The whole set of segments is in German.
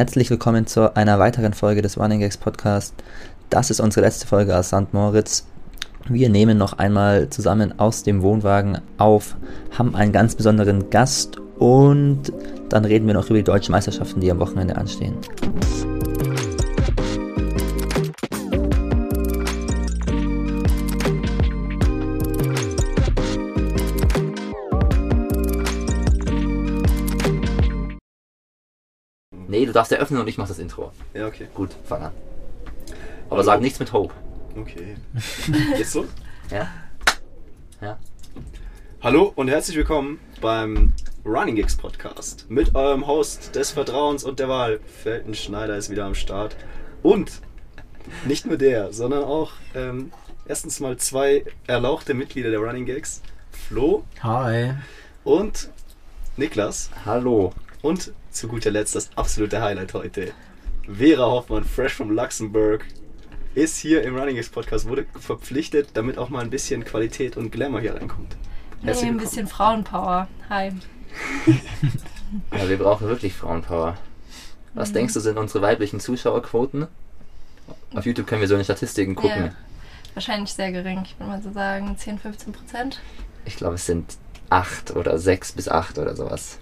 Herzlich willkommen zu einer weiteren Folge des Running Gags Podcast. Das ist unsere letzte Folge aus St. Moritz. Wir nehmen noch einmal zusammen aus dem Wohnwagen auf, haben einen ganz besonderen Gast und dann reden wir noch über die deutschen Meisterschaften, die am Wochenende anstehen. Du darfst eröffnen und ich mach das Intro. Ja, okay. Gut, fang an. Aber sag nichts mit Hope. Okay. Geht's so? Ja? Ja? Hallo und herzlich willkommen beim Running Gigs Podcast mit eurem Host des Vertrauens und der Wahl. Felten Schneider ist wieder am Start. Und nicht nur der, sondern auch ähm, erstens mal zwei erlauchte Mitglieder der Running Gigs. Flo Hi. und Niklas. Hallo. Und zu guter Letzt das absolute Highlight heute. Vera Hoffmann, fresh from Luxemburg, ist hier im Running Gigs Podcast, wurde verpflichtet, damit auch mal ein bisschen Qualität und Glamour hier reinkommt. Nee, Herzlich ein willkommen. bisschen Frauenpower. Hi. Ja, wir brauchen wirklich Frauenpower. Was denkst du, sind unsere weiblichen Zuschauerquoten? Auf YouTube können wir so in Statistiken gucken. Ja. Wahrscheinlich sehr gering. Ich würde mal so sagen 10, 15 Prozent. Ich glaube, es sind acht oder sechs bis acht oder sowas.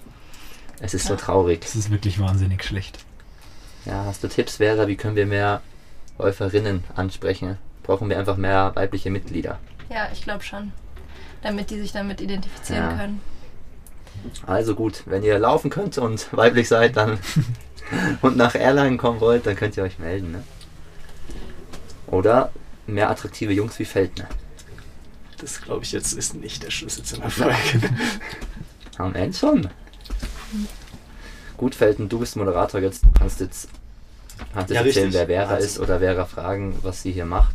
Es ist so traurig. Das ist wirklich wahnsinnig schlecht. Ja, hast du Tipps, Vera? Wie können wir mehr Läuferinnen ansprechen? Brauchen wir einfach mehr weibliche Mitglieder? Ja, ich glaube schon. Damit die sich damit identifizieren Ja. können. Also gut, wenn ihr laufen könnt und weiblich seid, dann und nach Erlangen kommen wollt, dann könnt ihr euch melden. Ne? Oder mehr attraktive Jungs wie Feldner. Das glaube ich jetzt ist nicht der Schlüssel zum Erfolg. Am Ende schon. Gut, Felten, du bist Moderator jetzt. Kannst jetzt, kannst jetzt Ja, erzählen, richtig. wer Vera Also- ist oder Vera fragen, was sie hier macht.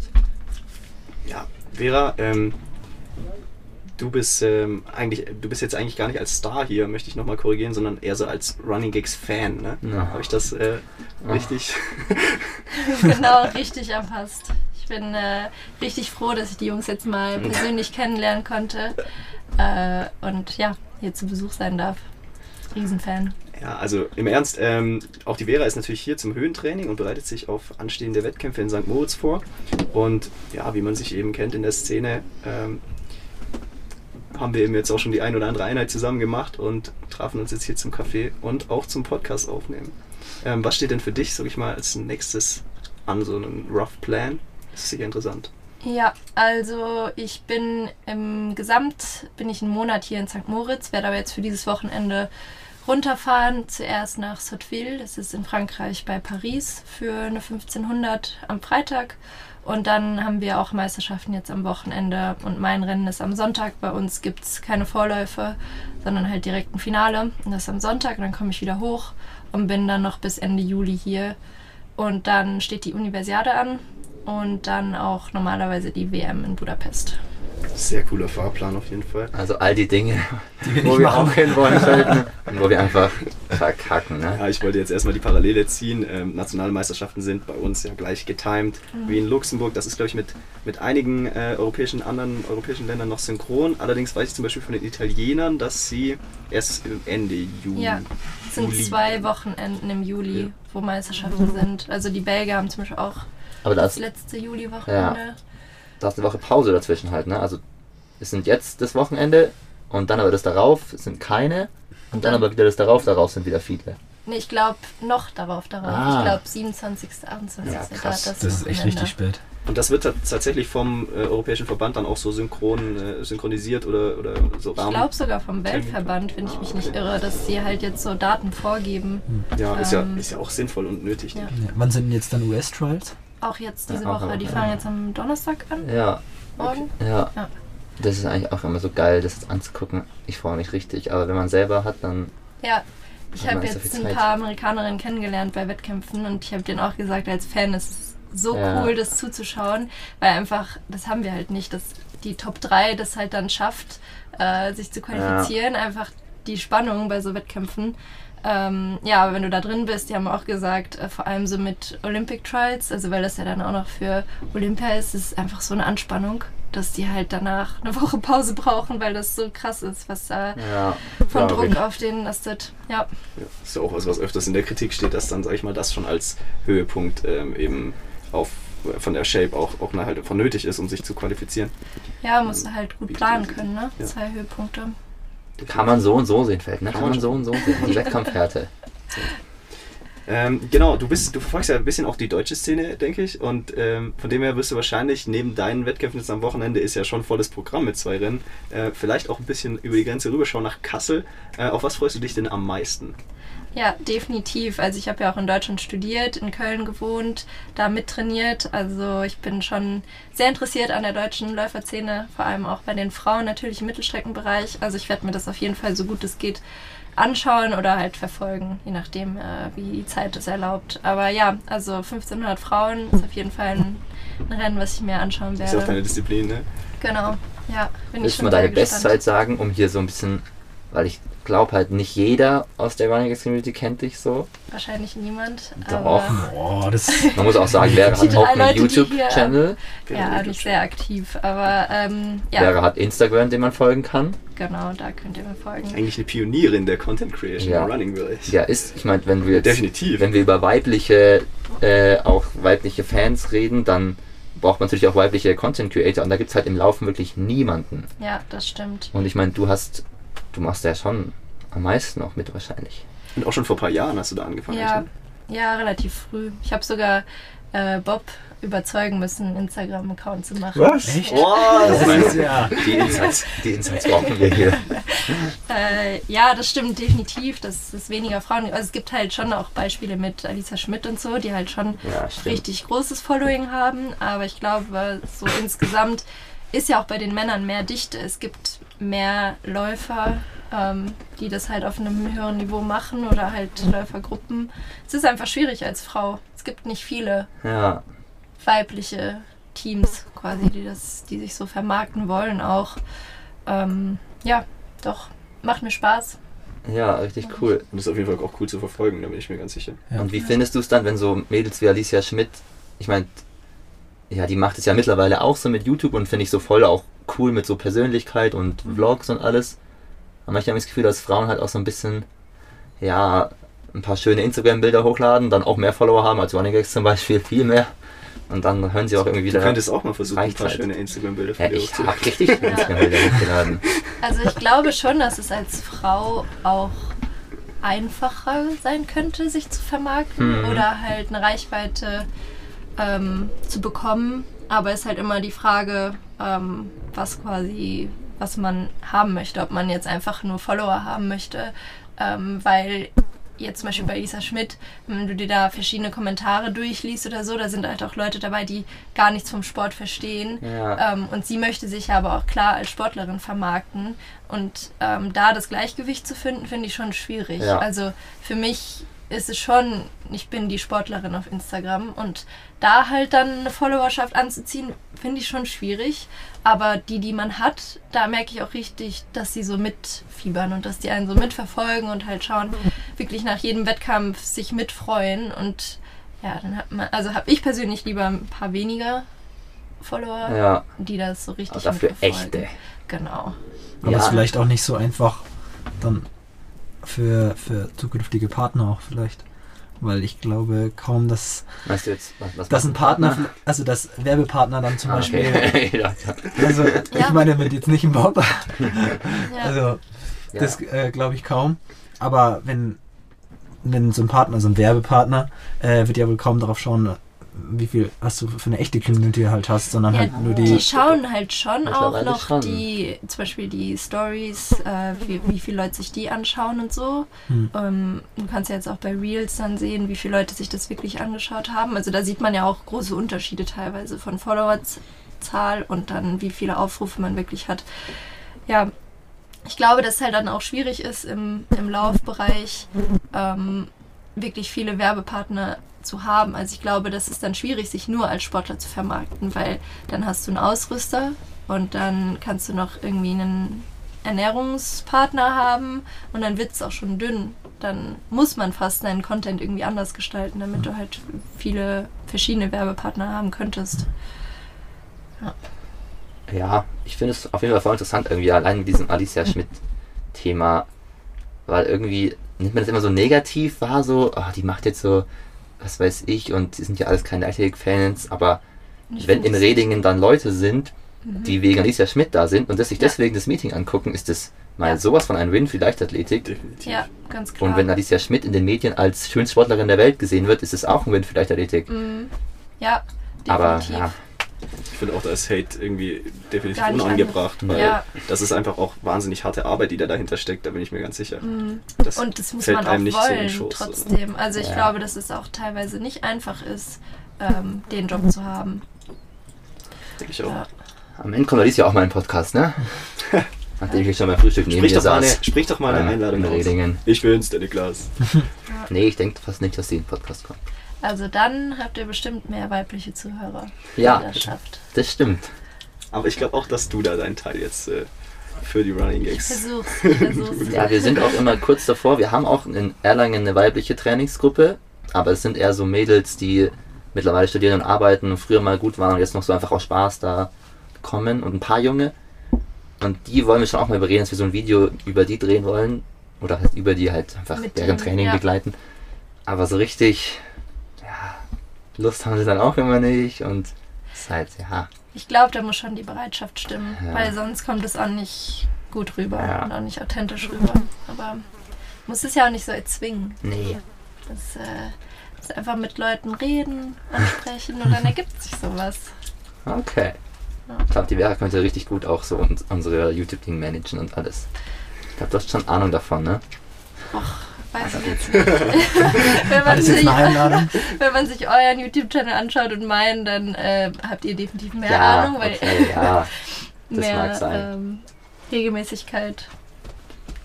ja, Vera, ähm, du bist ähm, eigentlich, du bist jetzt eigentlich gar nicht als Star hier, möchte ich nochmal korrigieren, sondern eher so als Running Gigs Fan, ne? Ja. Habe ich das äh, richtig? genau, richtig erfasst. Ich bin äh, richtig froh, dass ich die Jungs jetzt mal persönlich kennenlernen konnte. Äh, und ja, hier zu Besuch sein darf. Riesenfan. Ja, also im Ernst, ähm, auch die Vera ist natürlich hier zum Höhentraining und bereitet sich auf anstehende Wettkämpfe in St. Moritz vor. Und ja, wie man sich eben kennt in der Szene, ähm, haben wir eben jetzt auch schon die ein oder andere Einheit zusammen gemacht und trafen uns jetzt hier zum Café und auch zum Podcast aufnehmen. Ähm, was steht denn für dich, sag ich mal, als nächstes an, so einen Rough Plan? Das ist sicher interessant. Ja, also ich bin im Gesamt, bin ich einen Monat hier in St. Moritz, werde aber jetzt für dieses Wochenende runterfahren. Zuerst nach Sotteville, das ist in Frankreich bei Paris, für eine 1500 am Freitag. Und dann haben wir auch Meisterschaften jetzt am Wochenende und mein Rennen ist am Sonntag. Bei uns gibt es keine Vorläufe, sondern halt direkt ein Finale. Und das ist am Sonntag und dann komme ich wieder hoch und bin dann noch bis Ende Juli hier. Und dann steht die Universiade an und dann auch normalerweise die WM in Budapest. Sehr cooler Fahrplan auf jeden Fall. Also all die Dinge, wir wo wir machen. auch hinwollen sollten und wo wir einfach verkacken. Ne? Ja, ich wollte jetzt erstmal die Parallele ziehen. Ähm, nationale Meisterschaften sind bei uns ja gleich getimed wie in Luxemburg. Das ist, glaube ich, mit, mit einigen äh, europäischen anderen europäischen Ländern noch synchron. Allerdings weiß ich zum Beispiel von den Italienern, dass sie erst im Ende Juli. Ja, es sind Juli. zwei Wochenenden im Juli, Ja. wo Meisterschaften sind. Also die Belgier haben zum Beispiel auch Aber das das, letzte Juli-Wochenende. Da ist eine Woche Pause dazwischen halt. Ne? Also es sind jetzt das Wochenende und dann aber das darauf sind keine und dann aber wieder das darauf darauf sind wieder viele. Nee, ich glaube noch darauf, darauf. Ah. Ich glaube 27., 28. Ja, da krass. das, Das ist echt richtig spät. Und das wird tats- tatsächlich vom äh, Europäischen Verband dann auch so synchron äh, synchronisiert oder, oder so Ich Rahmen. glaube sogar vom Weltverband, wenn ich mich nicht irre, dass sie halt jetzt so Daten vorgeben. ja, ist ja, ähm, ist ja auch sinnvoll und nötig. Ja. ich. Ja. Wann sind denn jetzt dann US-Trials? Auch jetzt diese Ja, auch Woche. Die ja. fangen jetzt am Donnerstag an. Ja, Morgen. ja. Ja. Das ist eigentlich auch immer so geil, das anzugucken. Ich freue mich richtig. Aber wenn man selber hat, dann Ja, ich habe so jetzt viel ein paar Amerikanerinnen kennengelernt bei Wettkämpfen und ich habe denen auch gesagt, als Fan ist es so Ja. cool, das zuzuschauen, weil einfach, das haben wir halt nicht, dass die Top 3 das halt dann schafft, äh, sich zu qualifizieren, einfach die Spannung bei so Wettkämpfen. Ähm, ja, aber wenn du da drin bist, die haben auch gesagt, äh, vor allem so mit Olympic Trials, also weil das ja dann auch noch für Olympia ist, ist einfach so eine Anspannung, dass die halt danach eine Woche Pause brauchen, weil das so krass ist, was da Ja, von glaub ich. Druck auf denen lastet. Ja, Ja, ist ja auch was, was öfters in der Kritik steht, dass dann, sag ich mal, das schon als Höhepunkt ähm, eben auf, von der Shape auch, auch halt vonnötig ist, um sich zu qualifizieren. ja, musst du halt gut planen können, ne? ja. Zwei Höhepunkte. Kann man so und so sehen, Feld, ne? Kann Kann man so und so sehen. Die Wettkampfhärte. Ähm, genau, du bist, du verfolgst ja ein bisschen auch die deutsche Szene, denke ich. Und ähm, von dem her wirst du wahrscheinlich neben deinen Wettkämpfen jetzt am Wochenende ist ja schon volles Programm mit zwei Rennen. Äh, vielleicht auch ein bisschen über die Grenze rüberschauen nach Kassel. Äh, auf was freust du dich denn am meisten? Ja, definitiv. Also ich habe ja auch in Deutschland studiert, in Köln gewohnt, da mittrainiert. Also ich bin schon sehr interessiert an der deutschen Läuferszene, vor allem auch bei den Frauen natürlich im Mittelstreckenbereich. Also ich werde mir das auf jeden Fall so gut es geht anschauen oder halt verfolgen, je nachdem, äh, wie die Zeit es erlaubt. Aber ja, also 1500 Frauen ist auf jeden Fall ein, ein Rennen, was ich mir anschauen Ist ja auch deine werde. Disziplin, ne? Genau, ja. Bin ich Willst du schon mal deine gespannt. Bestzeit sagen, um hier so ein bisschen, weil ich glaube halt nicht jeder aus der Running Gags Community kennt dich so. Wahrscheinlich niemand. Doch. Aber Boah, das. Man muss auch sagen, Vera hat auch einen YouTube-Channel. ja, nicht sehr aktiv. Aber ähm, ja, Vera hat Instagram, den man folgen kann. genau, da könnt ihr mir folgen. Eigentlich eine Pionierin der Content Creation Ja. im Running-Bereich. Ja, ist, ich meine, wenn wir jetzt, Definitiv. wenn wir über weibliche, äh, auch weibliche Fans reden, dann braucht man natürlich auch weibliche Content Creator und da gibt es halt im Laufen wirklich niemanden. Ja, das stimmt. Und ich meine, du hast, du machst ja schon am meisten auch mit wahrscheinlich. Und auch schon vor ein paar Jahren hast du da angefangen. Ja, ne? ja, relativ früh. Ich habe sogar äh, Bob überzeugen müssen, einen Instagram-Account zu machen. Echt? Oh, Das ist ja. Die Insights, die Insights brauchen wir hier. Äh, ja, das stimmt definitiv, dass es weniger Frauen gibt. Also es gibt halt schon auch Beispiele mit Alisa Schmidt und so, die halt schon Ja, richtig großes Following haben. Aber ich glaube, so insgesamt ist ja auch bei den Männern mehr Dichte. Es gibt mehr Läufer, ähm, die das halt auf einem höheren Niveau machen oder halt Läufergruppen. Es ist einfach schwierig als Frau. Es gibt nicht viele Ja, weibliche Teams quasi, die das, die sich so vermarkten wollen auch. Ähm, ja, doch, macht mir Spaß. ja, richtig cool. Und das ist auf jeden Fall auch cool zu verfolgen, da bin ich mir ganz sicher. Ja. Und wie findest du es dann, wenn so Mädels wie Alicia Schmidt, ich meine, ja, die macht es ja mittlerweile auch so mit YouTube und finde ich so voll auch cool mit so Persönlichkeit und Mhm. Vlogs und alles. Aber manchmal habe ich das Gefühl, dass Frauen halt auch so ein bisschen, ja, ein paar schöne Instagram-Bilder hochladen, dann auch mehr Follower haben als Running Gags zum Beispiel, viel mehr. Und dann hören sie auch irgendwie Du wieder. könntest auch mal versuchen, ein paar schöne Instagram-Bilder von ja, dir ich hochzuladen. hab richtig viele Instagram-Bilder hochgeladen. Also ich glaube schon, dass es als Frau auch einfacher sein könnte, sich zu vermarkten Mhm. oder halt eine Reichweite ähm, zu bekommen. Aber es ist halt immer die Frage, ähm, was quasi, was man haben möchte. Ob man jetzt einfach nur Follower haben möchte, ähm, weil jetzt zum Beispiel bei Lisa Schmidt, wenn du dir da verschiedene Kommentare durchliest oder so, da sind halt auch Leute dabei, die gar nichts vom Sport verstehen. Ja. Ähm, und sie möchte sich aber auch klar als Sportlerin vermarkten. Und ähm, da das Gleichgewicht zu finden, finde ich schon schwierig. Ja. Also für mich ist es schon, ich bin die Sportlerin auf Instagram und da halt dann eine Followerschaft anzuziehen, finde ich schon schwierig. Aber die, die man hat, da merke ich auch richtig, dass sie so mitfiebern und dass die einen so mitverfolgen und halt schauen, wirklich nach jedem Wettkampf sich mitfreuen. Und ja, dann hat man, also habe ich persönlich lieber ein paar weniger Follower, Ja, die das so richtig aber dafür mitverfolgen. echte. Genau. Aber Ja. ist vielleicht auch nicht so einfach dann für, für zukünftige Partner auch vielleicht. Weil ich glaube kaum, dass, Weißt du jetzt, was, was dass ein Partner, also dass Werbepartner dann zum Ah, Beispiel, okay. ja, ja. also Ja. ich meine mit jetzt nicht im Bob, Ja. also Ja. das äh, glaube ich kaum. Aber wenn, wenn so ein Partner, so ein Werbepartner, äh, wird ja wohl kaum darauf schauen, wie viel hast du für eine echte Community halt hast, sondern Ja, halt nur die die. schauen halt schon auch noch schon. die, zum Beispiel die Stories, äh, wie, wie viele Leute sich die anschauen und so. Hm. Ähm, du kannst ja jetzt auch bei Reels dann sehen, wie viele Leute sich das wirklich angeschaut haben. Also da sieht man ja auch große Unterschiede teilweise von Followerzahl und dann wie viele Aufrufe man wirklich hat. Ja, ich glaube, dass es halt dann auch schwierig ist im, im Laufbereich ähm, wirklich viele Werbepartner zu haben. Also ich glaube, das ist dann schwierig, sich nur als Sportler zu vermarkten, weil dann hast du einen Ausrüster und dann kannst du noch irgendwie einen Ernährungspartner haben und dann wird es auch schon dünn. Dann muss man fast seinen Content irgendwie anders gestalten, damit du halt viele verschiedene Werbepartner haben könntest. Ja, ich finde es auf jeden Fall voll interessant irgendwie, allein mit diesem Alicia Schmidt-Thema, weil irgendwie nimmt man das immer so negativ wahr, so, ah, die macht jetzt so, was weiß ich, und die sind ja alles keine Athletic-Fans, aber Ich wenn in Redingen dann Leute sind, die wegen Alicia Schmidt da sind und das sich Ja. deswegen das Meeting angucken, ist das mal Ja. sowas von ein Win für Leichtathletik. Definitiv. Ja, ganz klar. Und wenn Alicia Schmidt in den Medien als Schönsportlerin der Welt gesehen wird, ist es auch ein Win für Leichtathletik. Mhm. Ja, Aber definitiv. ja, Ich finde auch, da ist Hate irgendwie definitiv unangebracht, ange- weil Ja. das ist einfach auch wahnsinnig harte Arbeit, die da dahinter steckt, da bin ich mir ganz sicher. Mhm. Das Und das muss fällt man auch nicht so wollen, Schoß, oder? trotzdem. Also ich Ja. glaube, dass es auch teilweise nicht einfach ist, ähm, den Job zu haben. Denke ich auch. Ja. am Ende kommt Alicia auch mal in den Podcast, ne? Nachdem ich schon beim Frühstück neben Sprich mir mal eine, sprich doch mal eine ähm, Einladung in aus. Ich bin's, der Niklas. Nee, ich denke fast nicht, dass sie in den Podcast kommt. Also dann habt ihr bestimmt mehr weibliche Zuhörer, Ja. das schafft. Das stimmt. Aber ich glaube auch, dass du da deinen Teil jetzt äh, für die Running Ich Gags. versuch's, ich versuch's. Ja, wir sind auch immer kurz davor. Wir haben auch in Erlangen eine weibliche Trainingsgruppe, aber es sind eher so Mädels, die mittlerweile studieren und arbeiten und früher mal gut waren und jetzt noch so einfach aus Spaß da kommen und ein paar Junge. Und die wollen wir schon auch mal überreden, dass wir so ein Video über die drehen wollen. Oder halt über die halt einfach Mit deren denen, Training ja. begleiten. Aber so richtig, ja, Lust haben sie dann auch immer nicht und ist halt, ja, Ich glaube, da muss schon die Bereitschaft stimmen, Ja. weil sonst kommt es auch nicht gut rüber Ja. und auch nicht authentisch rüber. Aber muss es ja auch nicht so erzwingen. nee. Das äh, ist einfach mit Leuten reden, ansprechen und dann ergibt sich sowas. Okay. Ja. Ich glaube, die Vera könnte richtig gut auch so uns, unsere YouTube-Ding managen und alles. Ich glaube, du hast schon Ahnung davon, ne? Weiß ich jetzt nicht. wenn, man sich, wenn man sich euren YouTube-Channel anschaut und meinen, dann äh, habt ihr definitiv mehr ja, Ahnung, weil okay, ja, das mehr mag sein. Ähm, Regelmäßigkeit.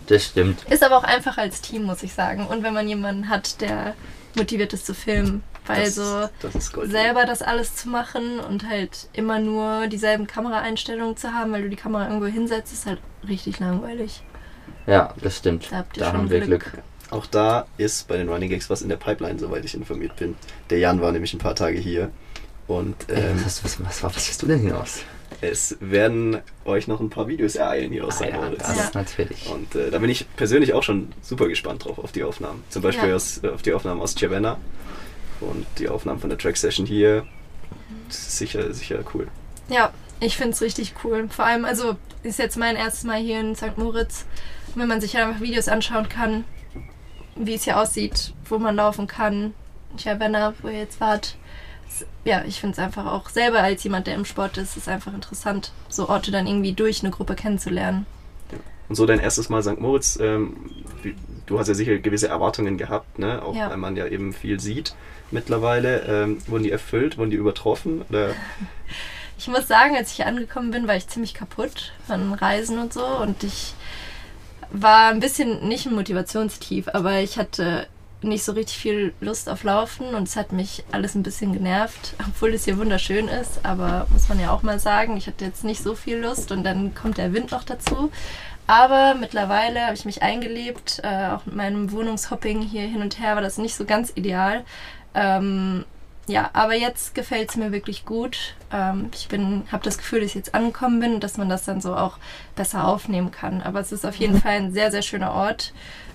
das stimmt. Ist aber auch einfach als Team, muss ich sagen. Und wenn man jemanden hat, der motiviert ist zu filmen. Weil das, so das selber das alles zu machen und halt immer nur dieselben Kameraeinstellungen zu haben, weil du die Kamera irgendwo hinsetzt, ist halt richtig langweilig. Ja, das stimmt. Da habt ihr Da haben wir Glück. Glück. Auch da ist bei den Running Gags was in der Pipeline, soweit ich informiert bin. Der Jan war nämlich ein paar Tage hier. Und ähm, was, was, was, was, was hast du denn hinaus? es werden euch noch ein paar Videos ereilen hier aus Ah, St. ja, Moritz. das natürlich. Und äh, da bin ich persönlich auch schon super gespannt drauf, auf die Aufnahmen. Zum Beispiel Ja. aus, äh, auf die Aufnahmen aus Chiavenna und die Aufnahmen von der Track Session hier. Sicher, sicher cool. Ja, ich finde es richtig cool. Vor allem, also ist jetzt mein erstes Mal hier in St. Moritz. Wenn man sich halt einfach Videos anschauen kann, wie es hier aussieht, wo man laufen kann. Chiavenna, wo ihr jetzt wart. Ja, ich finde es einfach auch selber als jemand, der im Sport ist, ist einfach interessant, so Orte dann irgendwie durch eine Gruppe kennenzulernen. Und so dein erstes Mal St. Moritz, ähm, du hast ja sicher gewisse Erwartungen gehabt, ne? auch Ja. weil man ja eben viel sieht mittlerweile. Ähm, wurden die erfüllt, wurden die übertroffen? Oder? Ich muss sagen, als ich hier angekommen bin, war ich ziemlich kaputt von Reisen und so und ich war ein bisschen nicht ein Motivationstief, aber ich hatte nicht so richtig viel Lust auf Laufen und es hat mich alles ein bisschen genervt, obwohl es hier wunderschön ist, aber muss man ja auch mal sagen, ich hatte jetzt nicht so viel Lust und dann kommt der Wind noch dazu. Aber mittlerweile habe ich mich eingelebt, äh, auch mit meinem Wohnungshopping hier hin und her war das nicht so ganz ideal. Ähm, ja, aber jetzt gefällt es mir wirklich gut. Ähm, ich bin, habe das Gefühl, dass ich jetzt angekommen bin und dass man das dann so auch besser aufnehmen kann. Aber es ist auf jeden Fall ein sehr, sehr schöner Ort.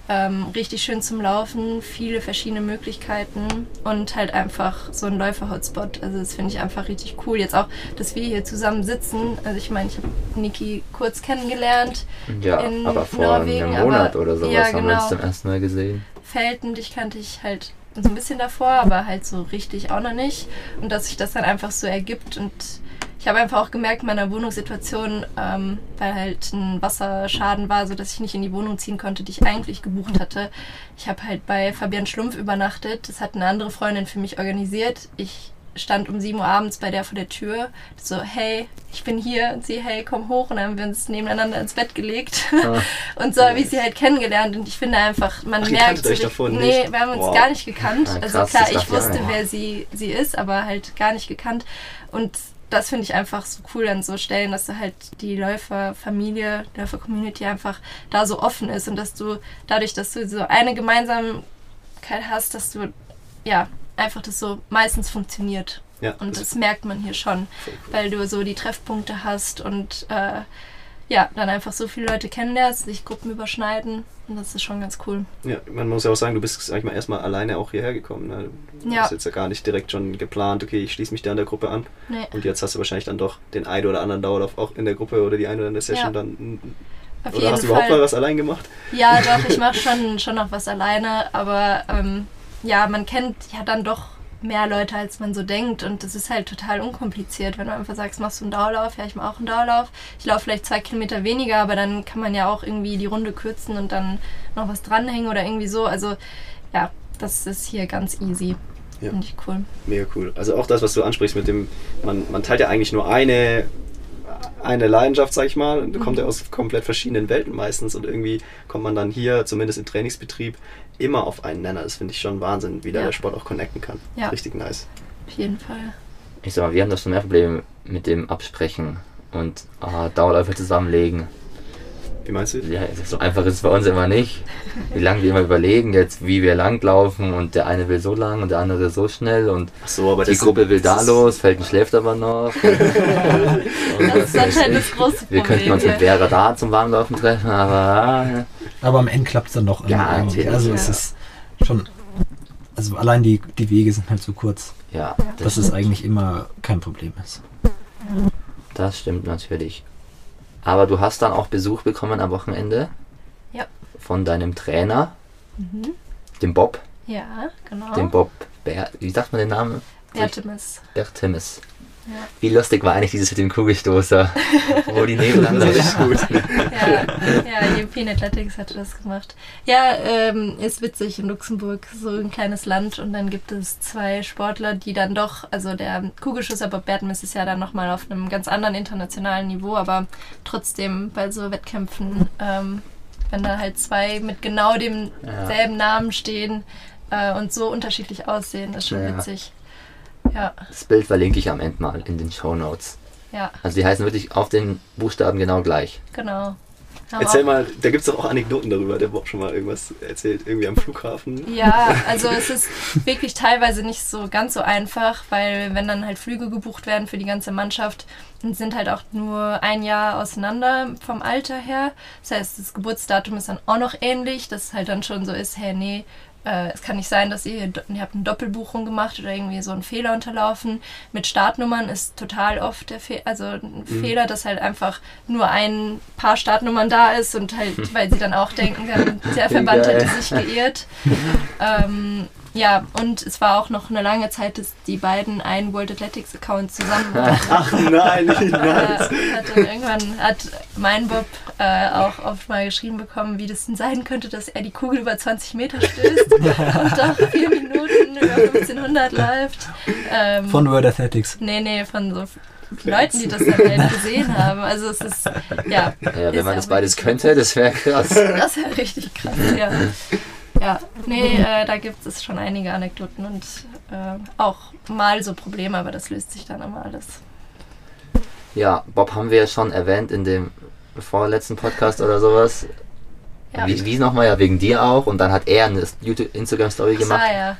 Ähm, richtig schön zum Laufen, viele verschiedene Möglichkeiten und halt einfach so ein Läufer-Hotspot. Also das finde ich einfach richtig cool. Jetzt auch, dass wir hier zusammen sitzen. Also ich meine, ich habe Niki kurz kennengelernt. Ja, in aber vor Norwegen, einem Monat aber- oder sowas ja, haben wir uns genau. zum ersten Mal gesehen. Felten, dich kannte ich halt so ein bisschen davor, aber halt so richtig auch noch nicht. Und dass sich das dann einfach so ergibt. Und ich habe einfach auch gemerkt in meiner Wohnungssituation, ähm, weil halt ein Wasserschaden war, so dass ich nicht in die Wohnung ziehen konnte, die ich eigentlich gebucht hatte. Ich habe halt bei Fabian Schlumpf übernachtet. Das hat eine andere Freundin für mich organisiert. Ich stand um 7 Uhr abends bei der vor der Tür. So, hey, ich bin hier. Und sie, hey, komm hoch. Und dann haben wir uns nebeneinander ins Bett gelegt. Ah. Und so habe ich sie halt kennengelernt. Und ich finde einfach, man Ach, merkt. euch davor nee, nicht? wir haben uns Wow. gar nicht gekannt. Ah, also krass, klar, das ich ja wusste, sein. wer sie, sie ist, aber halt gar nicht gekannt. Und das finde ich einfach so cool an so Stellen, dass du halt die Läuferfamilie, Läufer-Community einfach da so offen ist und dass du dadurch, dass du so eine Gemeinsamkeit hast, dass du ja einfach das so meistens funktioniert. Ja, Und das das merkt man hier schon, cool. weil du so die Treffpunkte hast und äh, ja, dann einfach so viele Leute kennenlernst, sich Gruppen überschneiden und das ist schon ganz cool. Ja, man muss ja auch sagen, du bist, sag ich mal, erstmal alleine auch hierher gekommen. Ne? Du Ja. hast jetzt ja gar nicht direkt schon geplant, okay, ich schließe mich da in der Gruppe an. Nee, Und jetzt hast du wahrscheinlich dann doch den einen oder anderen Dauerlauf auch in der Gruppe oder die eine oder andere Session Ja. dann. auf Oder hast du überhaupt Fall. mal was allein gemacht? Ja, doch, ich mache schon, schon noch was alleine, aber ähm, ja, man kennt ja dann doch mehr Leute, als man so denkt und das ist halt total unkompliziert, wenn du einfach sagst, machst du einen Dauerlauf, ja, ich mache auch einen Dauerlauf. Ich laufe vielleicht zwei Kilometer weniger, aber dann kann man ja auch irgendwie die Runde kürzen und dann noch was dranhängen oder irgendwie so. Also ja, das ist hier ganz easy. Ja. Finde ich cool. Mega cool. Also auch das, was du ansprichst mit dem, man, man teilt ja eigentlich nur eine, eine Leidenschaft, sag ich mal. Und kommt ja aus komplett verschiedenen Welten meistens und irgendwie kommt man dann hier, zumindest im Trainingsbetrieb, immer auf einen Nenner. Das finde ich schon Wahnsinn, wie da Ja. der Sport auch connecten kann. Ja. Richtig nice. Auf jeden Fall. Ich sag mal, wir haben da schon mehr Probleme mit dem Absprechen und ah, Dauerläufe zusammenlegen. Wie meinst du? Ja, so einfach ist es bei uns immer nicht. Wie lange wir immer überlegen, jetzt wie wir langlaufen und der eine will so lang und der andere so schnell und Ach so, aber die das Gruppe will da das los, Felden schläft aber noch. Das ist anscheinend das große Problem. Wir könnten uns mit. Vera da zum Warmlaufen treffen, aber Aber am Ende klappt es dann doch Ja, irgendwie. natürlich, Also ja. es ist schon. Also allein die, die Wege sind halt so kurz, ja, dass es eigentlich immer kein Problem ist. Das stimmt natürlich. Aber du hast dann auch Besuch bekommen am Wochenende Ja. von deinem Trainer, Mhm. dem Bob, Ja, genau. dem Bob Ber wie sagt man den Namen? Artemis. Bertemis. Ja. Wie lustig war eigentlich dieses mit dem Kugelstoßer, wo die nebeneinander Das ist gut. ja, ja, European Athletics hatte das gemacht. Ja, ähm, ist witzig in Luxemburg, so ein kleines Land und dann gibt es zwei Sportler, die dann doch, also der Kugelschusser Bob Bertmis ist ja dann nochmal auf einem ganz anderen internationalen Niveau, aber trotzdem bei so Wettkämpfen, ähm, wenn da halt zwei mit genau demselben Namen stehen äh, und so unterschiedlich aussehen, ist schon Ja. witzig. Ja, Das Bild verlinke ich am Ende mal in den Show Notes. ja, Also die heißen wirklich auf den Buchstaben genau gleich. genau. Haben Erzähl mal, da gibt es doch auch Anekdoten darüber, der Bob schon mal irgendwas erzählt, irgendwie am Flughafen. Ja, also es ist wirklich teilweise nicht so ganz so einfach, weil wenn dann halt Flüge gebucht werden für die ganze Mannschaft, dann sind halt auch nur ein Jahr auseinander vom Alter her. Das heißt, das Geburtsdatum ist dann auch noch ähnlich, dass es halt dann schon so ist, hey, nee, äh, es kann nicht sein, dass ihr, ihr habt eine Doppelbuchung gemacht oder irgendwie so einen Fehler unterlaufen. Mit Startnummern ist total oft der Fe also ein Fehler, dass halt einfach nur ein paar Startnummern da ist und halt, weil sie dann auch denken, der Verband hätte sich geirrt. ähm, ja, und es war auch noch eine lange Zeit, dass die beiden einen World Athletics Account zusammen hatten. Ach nein, nicht nice. hat dann irgendwann hat mein Bob äh, auch oft mal geschrieben bekommen, wie das denn sein könnte, dass er die Kugel über 20 Meter stößt und doch vier Minuten über 1500 läuft. Ähm, Von World Athletics. nee, nee, von so Leuten, die das dann halt gesehen haben. Also es ist, ja. Ja, wenn ist man ja das beides könnte, das wäre krass. Das wäre richtig krass, ja. Ja, nee, äh, da gibt es schon einige Anekdoten und äh, auch mal so Probleme, aber das löst sich dann immer alles. Ja, Bob haben wir ja schon erwähnt in dem vorletzten Podcast oder sowas. Ja. Wie, wie nochmal? Ja, wegen dir auch. Und dann hat er eine YouTube, Instagram-Story gemacht. Ah, ja.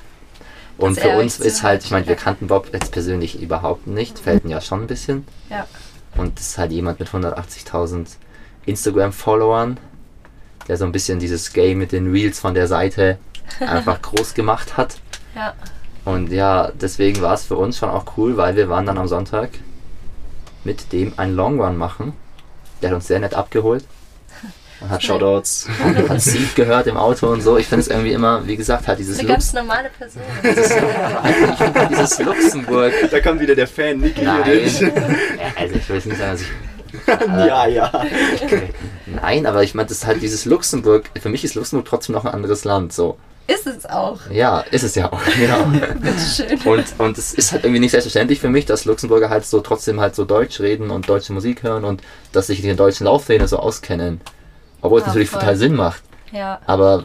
Und dass für er uns ist halt, ich meine, wir kannten Bob jetzt persönlich überhaupt nicht, Felten ja schon ein bisschen. Ja. Und das ist halt jemand mit 180.000 Instagram-Followern, der so ein bisschen dieses Game mit den Reels von der Seite einfach groß gemacht hat. Ja. Und ja, deswegen war es für uns schon auch cool, weil wir waren dann am Sonntag mit dem einen Long Run machen. Der hat uns sehr nett abgeholt. Und hat, Shoutouts. hat, hat Sieg gehört im Auto und so. Ich finde es irgendwie immer, wie gesagt, halt dieses Eine Lux ganz normale Person. halt dieses Luxemburg. Da kam wieder der Fan Niki. Nein. Ja, also ich will nicht sagen, dass ich. ja, ja. Nein, aber ich meine, das ist halt dieses Luxemburg. Für mich ist Luxemburg trotzdem noch ein anderes Land. So. Ist es auch. Ja, ist es ja auch. Genau. Bitteschön. Und, und es ist halt irgendwie nicht selbstverständlich für mich, dass Luxemburger halt so trotzdem halt so Deutsch reden und deutsche Musik hören und dass sich die in der deutschen Laufszene so auskennen. Obwohl es Ja, natürlich voll. total Sinn macht. Ja. Aber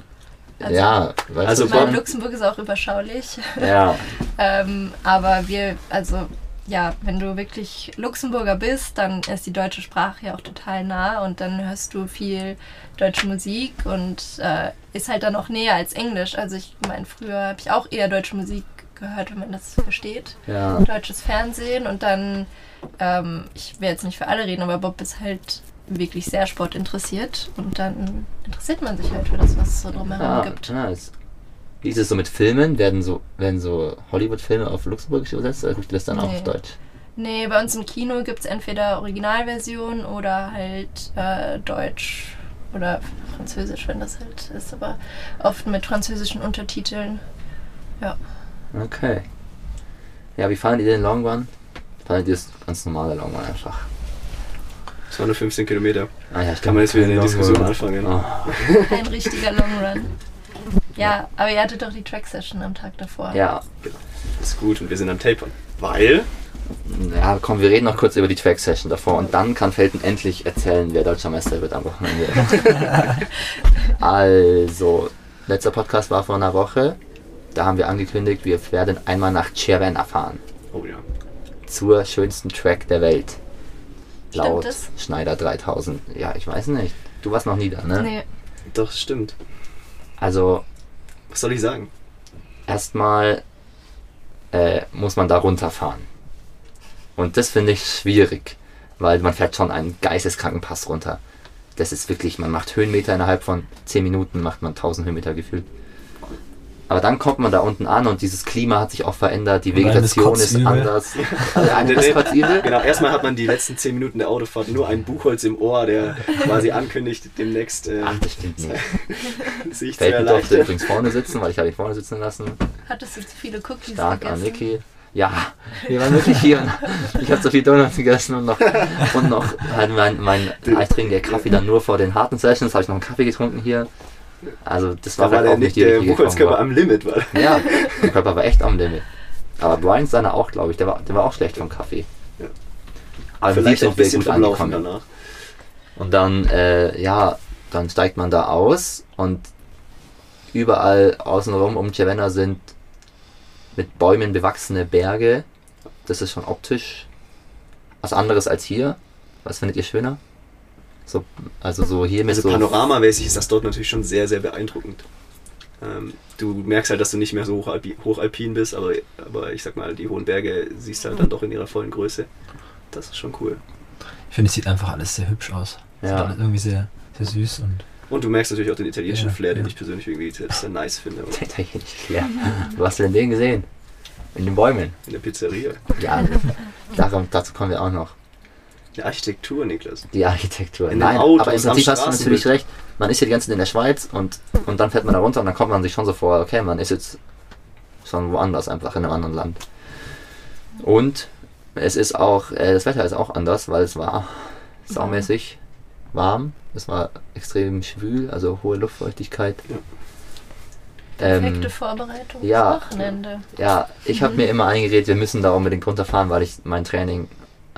Also- ja, weißt Also du, Ich was meine, ich Luxemburg ist auch überschaulich. ja, Ähm, aber wir, also ja, wenn du wirklich Luxemburger bist, dann ist die deutsche Sprache ja auch total nah und dann hörst du viel deutsche Musik und äh, ist halt dann auch näher als Englisch. Also ich meine, früher habe ich auch eher deutsche Musik gehört, wenn man das versteht. Ja. Deutsches Fernsehen und dann, ähm, ich will jetzt nicht für alle reden, aber Bob ist halt wirklich sehr sportinteressiert und dann interessiert man sich halt für das, was es so drumherum Ja, gibt. ja, es, wie ist es so mit Filmen? Werden so, werden so Hollywood-Filme auf Luxemburgisch übersetzt oder guckt ihr das dann auch Nee. auf Deutsch? Nee, bei uns im Kino gibt es entweder Originalversion oder halt äh, Deutsch oder Französisch, wenn das halt ist, aber oft mit französischen Untertiteln. Okay. Ja, wie fandet ihr den Long Run? Fandet ihr das ganz normale Long Run einfach? 215 Kilometer. Ah ja, Kann man jetzt wieder eine Diskussion anfangen. Oh. Ein richtiger Long Run. Ja, aber ihr hattet doch die Track-Session am Tag davor. Ja, Ist gut und wir sind am Tapern. Weil, ja, komm, wir reden noch kurz über die Track Session davor und dann kann Felten endlich erzählen, wer deutscher Meister wird am Wochenende. also, letzter Podcast war vor einer Woche. Da haben wir angekündigt, wir werden einmal nach Cervena fahren. oh ja, Zur schönsten Track der Welt. Stimmt Laut es? Schneider 3000. Ja, ich weiß nicht. Du warst noch nie da, ne? Nee, doch, stimmt. Also, Was soll ich sagen? erstmal äh, muss man da runterfahren. Und das finde ich schwierig, weil man fährt schon einen geisteskranken Pass runter. Das ist wirklich, man macht Höhenmeter innerhalb von 10 Minuten, macht man 1000 Höhenmeter gefühlt. Aber dann kommt man da unten an und dieses Klima hat sich auch verändert, die Vegetation ist anders. Also kotzübel. Genau, erstmal hat man die letzten 10 Minuten der Autofahrt nur ein Buchholz im Ohr, der quasi ankündigt, demnächst äh, Ach, das stimmt nicht. sich zu Felten durfte erleichtern. übrigens vorne sitzen, weil ich habe ihn vorne sitzen lassen. hattest du zu viele Cookies Stark an gegessen? Niki. Ja, wir waren wirklich hier. Ich habe so viel Donuts gegessen und noch, und noch halt mein, mein ich trinke der Kaffee dann nur vor den harten Sessions, habe ich noch einen Kaffee getrunken hier. Also das war Da war vielleicht der, auch nicht die der Buchholzkörper am Limit, weil Ja, der Körper war echt am Limit. Aber Brian seiner auch, glaube ich, der war, der war auch schlecht vom Kaffee. Ja. Aber vielleicht auch ein bisschen gut angekommen. danach. Und dann, äh, ja, dann steigt man da aus und überall außenrum um Cervena sind mit Bäumen bewachsene Berge. Das ist schon optisch was anderes als hier. Was findet ihr schöner? So, also so hier mit Also so. panoramamäßig ist das dort natürlich schon sehr, sehr beeindruckend. Ähm, du merkst halt, dass du nicht mehr so hochalpi hochalpin bist, aber, aber ich sag mal, die hohen Berge siehst du halt dann doch in ihrer vollen Größe. Das ist schon cool. Ich finde, es sieht einfach alles sehr hübsch aus. Sieht Ja. alles irgendwie sehr, sehr süß und Und du merkst natürlich auch den italienischen Ja, Flair, den ja. ich persönlich irgendwie sehr, sehr nice finde. Der nicht klar. Wo hast du denn den gesehen? In den Bäumen. in der Pizzeria. Ja, darum, dazu kommen wir auch noch. Die Architektur, Niklas. Die Architektur. In Nein, Autos, aber im Prinzip hast du natürlich recht. Man ist ja die ganze Zeit in der Schweiz und, und dann fährt man da runter und dann kommt man sich schon so vor, okay, man ist jetzt schon woanders, einfach in einem anderen Land. Und es ist auch, äh, das Wetter ist auch anders, weil es war saumäßig warm. Es war extrem schwül, also hohe Luftfeuchtigkeit. Ja. Ähm, Perfekte Vorbereitung ja. Wochenende. ja, ich habe mir immer eingeredet, wir müssen da unbedingt runterfahren, weil ich mein Training,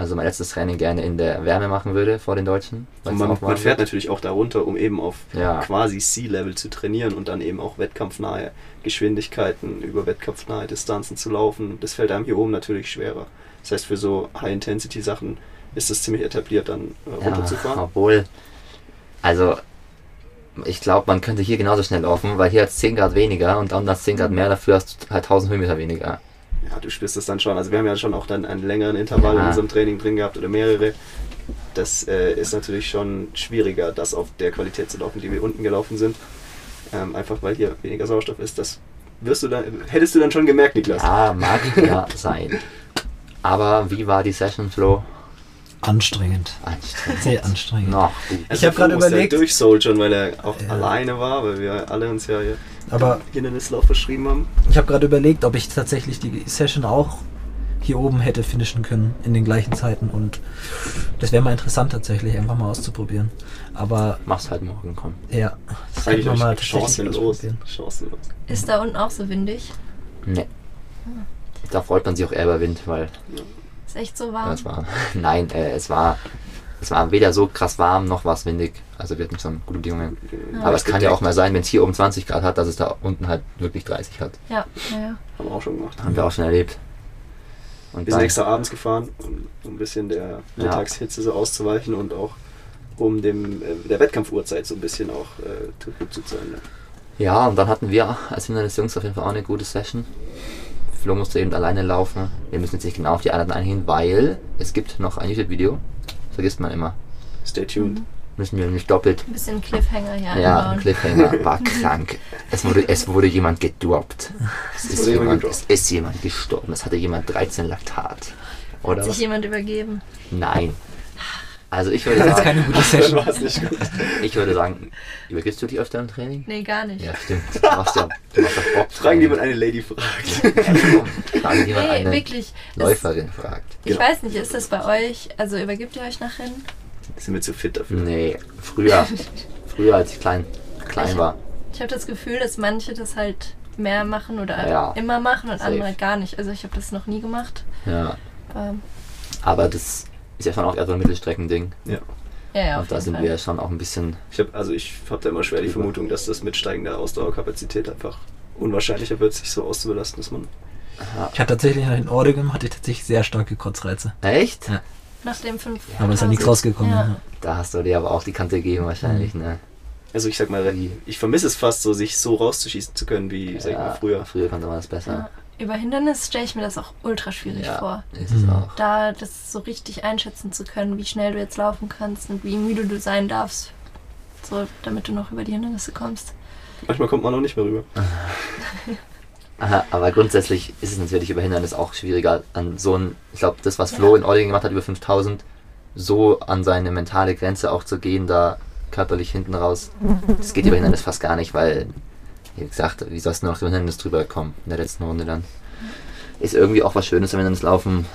also mein letztes Training gerne in der Wärme machen würde vor den Deutschen. es man, man fährt wird. natürlich auch da runter, um eben auf Ja. quasi Sea-Level zu trainieren und dann eben auch wettkampfnahe Geschwindigkeiten über wettkampfnahe Distanzen zu laufen. Das fällt einem hier oben natürlich schwerer. Das heißt, für so High-Intensity-Sachen ist es ziemlich etabliert, dann äh, Ja, runterzufahren. obwohl, also ich glaube, man könnte hier genauso schnell laufen, weil hier hat es 10 Grad weniger und dann das 10 Grad mehr, dafür hast du halt 1000 Höhenmeter weniger. Ja, du spürst das dann schon. Also wir haben ja schon auch dann einen längeren Intervall Ja. in unserem Training drin gehabt oder mehrere. Das äh, ist natürlich schon schwieriger, das auf der Qualität zu laufen, die wir unten gelaufen sind. Ähm, einfach weil hier weniger Sauerstoff ist. Das wirst du dann, hättest du dann schon gemerkt, Niklas. Ja, mag ja sein. Aber wie war die Session, Flo? anstrengend. Anstrengend. Sehr anstrengend. Noch gut. Ich hab Flo grad musste überlegt- Halt durchsoldieren, weil er auch Ja. alleine war, weil wir alle uns ja hier Aber Hindernislauf verschrieben haben. ich habe gerade überlegt, ob ich tatsächlich die Session auch hier oben hätte finishen können in den gleichen Zeiten und das wäre mal interessant tatsächlich, einfach mal auszuprobieren. Aber Mach's halt morgen, komm. ja, das könnte man mal tatsächlich chancenlos. chancenlos. Ist da unten auch so windig? Nee. Da freut man sich auch eher über Wind, weil Ist echt so ja, warm? es war. Nein, äh, es war. Es war weder so krass warm noch war es windig. Also wir hatten schon gute Bedingungen. Ja. Aber es kann ja auch mal sein, wenn es hier oben 20 Grad hat, dass es da unten halt wirklich 30 hat. Ja, ja, ja. Haben wir auch schon gemacht. Haben wir auch schon erlebt. Und Wir sind extra abends gefahren, um, um ein bisschen der Mittagshitze so auszuweichen und auch um dem, äh, der Wettkampfuhrzeit so ein bisschen auch äh, Tribut zu zahlen. Ne? Ja, und dann hatten wir als Hindernisjungs auf jeden Fall auch eine gute Session. Flo musste eben alleine laufen. Wir müssen jetzt nicht genau auf die Einheiten eingehen, weil es gibt noch ein YouTube-Video. Vergisst man immer. Stay tuned. Müssen wir nicht doppelt. Ein bisschen Cliffhanger hier Ja, einbauen. ein Cliffhanger war krank. Es wurde, es wurde jemand gedroppt. Es ist, wurde jemand jemand, gedroppt. es ist jemand gestorben. Es hatte jemand 13 Laktat. Oder Hat sich was? jemand übergeben? Nein. Also ich würde Das ist sagen, keine gute Session. es gut. ich würde sagen, übergibst du dich öfter im Training? Nee, gar nicht. Ja, stimmt. Du machst ja, du machst Bob. Fragen, die man eine Lady fragt. Fragen, die man Nee, eine wirklich. Läuferin fragt. ich Genau. weiß nicht, ist das bei euch, also übergibt ihr euch nach Rennen? Sind wir zu fit dafür? Nee, früher, früher als ich klein, klein war. Ich habe das Gefühl, dass manche das halt mehr machen oder Ja. immer machen und Safe. andere gar nicht. Also ich habe das noch nie gemacht. Ja. Ähm, Aber das ist ja schon auch eher so ein Mittelstreckending. Ja. ja, ja, Und da sind Fall. wir schon auch ein bisschen. Ich habe also ich habe da immer schwer die Vermutung, dass das mit steigender Ausdauerkapazität einfach unwahrscheinlicher wird, sich so auszubelasten, dass man. Ich hatte tatsächlich nach den Ordegem hatte ich tatsächlich sehr starke Kotzreize. Echt? Ja. Nach dem 5. Aber ist ja nichts rausgekommen. Ja. Ja. Da hast du dir aber auch die Kante gegeben wahrscheinlich, ne? Also ich sag mal, ich vermisse es fast so, sich so rauszuschießen zu können, wie sag ich mal, früher. Früher konnte man das Ja. besser. Über Hindernis stelle ich mir das auch ultra schwierig vor. ist es Mhm. auch. Da das so richtig einschätzen zu können, wie schnell du jetzt laufen kannst und wie müde du sein darfst. So, damit du noch über die Hindernisse kommst. Manchmal kommt man auch nicht mehr rüber. Aha, aber grundsätzlich ist es natürlich über Hindernis auch schwieriger an so ein, ich glaube, das, was Flo in Oerdingen gemacht hat, über 5000, so an seine mentale Grenze auch zu gehen, da körperlich hinten raus. Das geht über Hindernis fast gar nicht, weil, wie gesagt, wie sollst du noch über Hindernis drüber kommen in der letzten Runde dann? Ist irgendwie auch was Schönes im Hindernislaufen,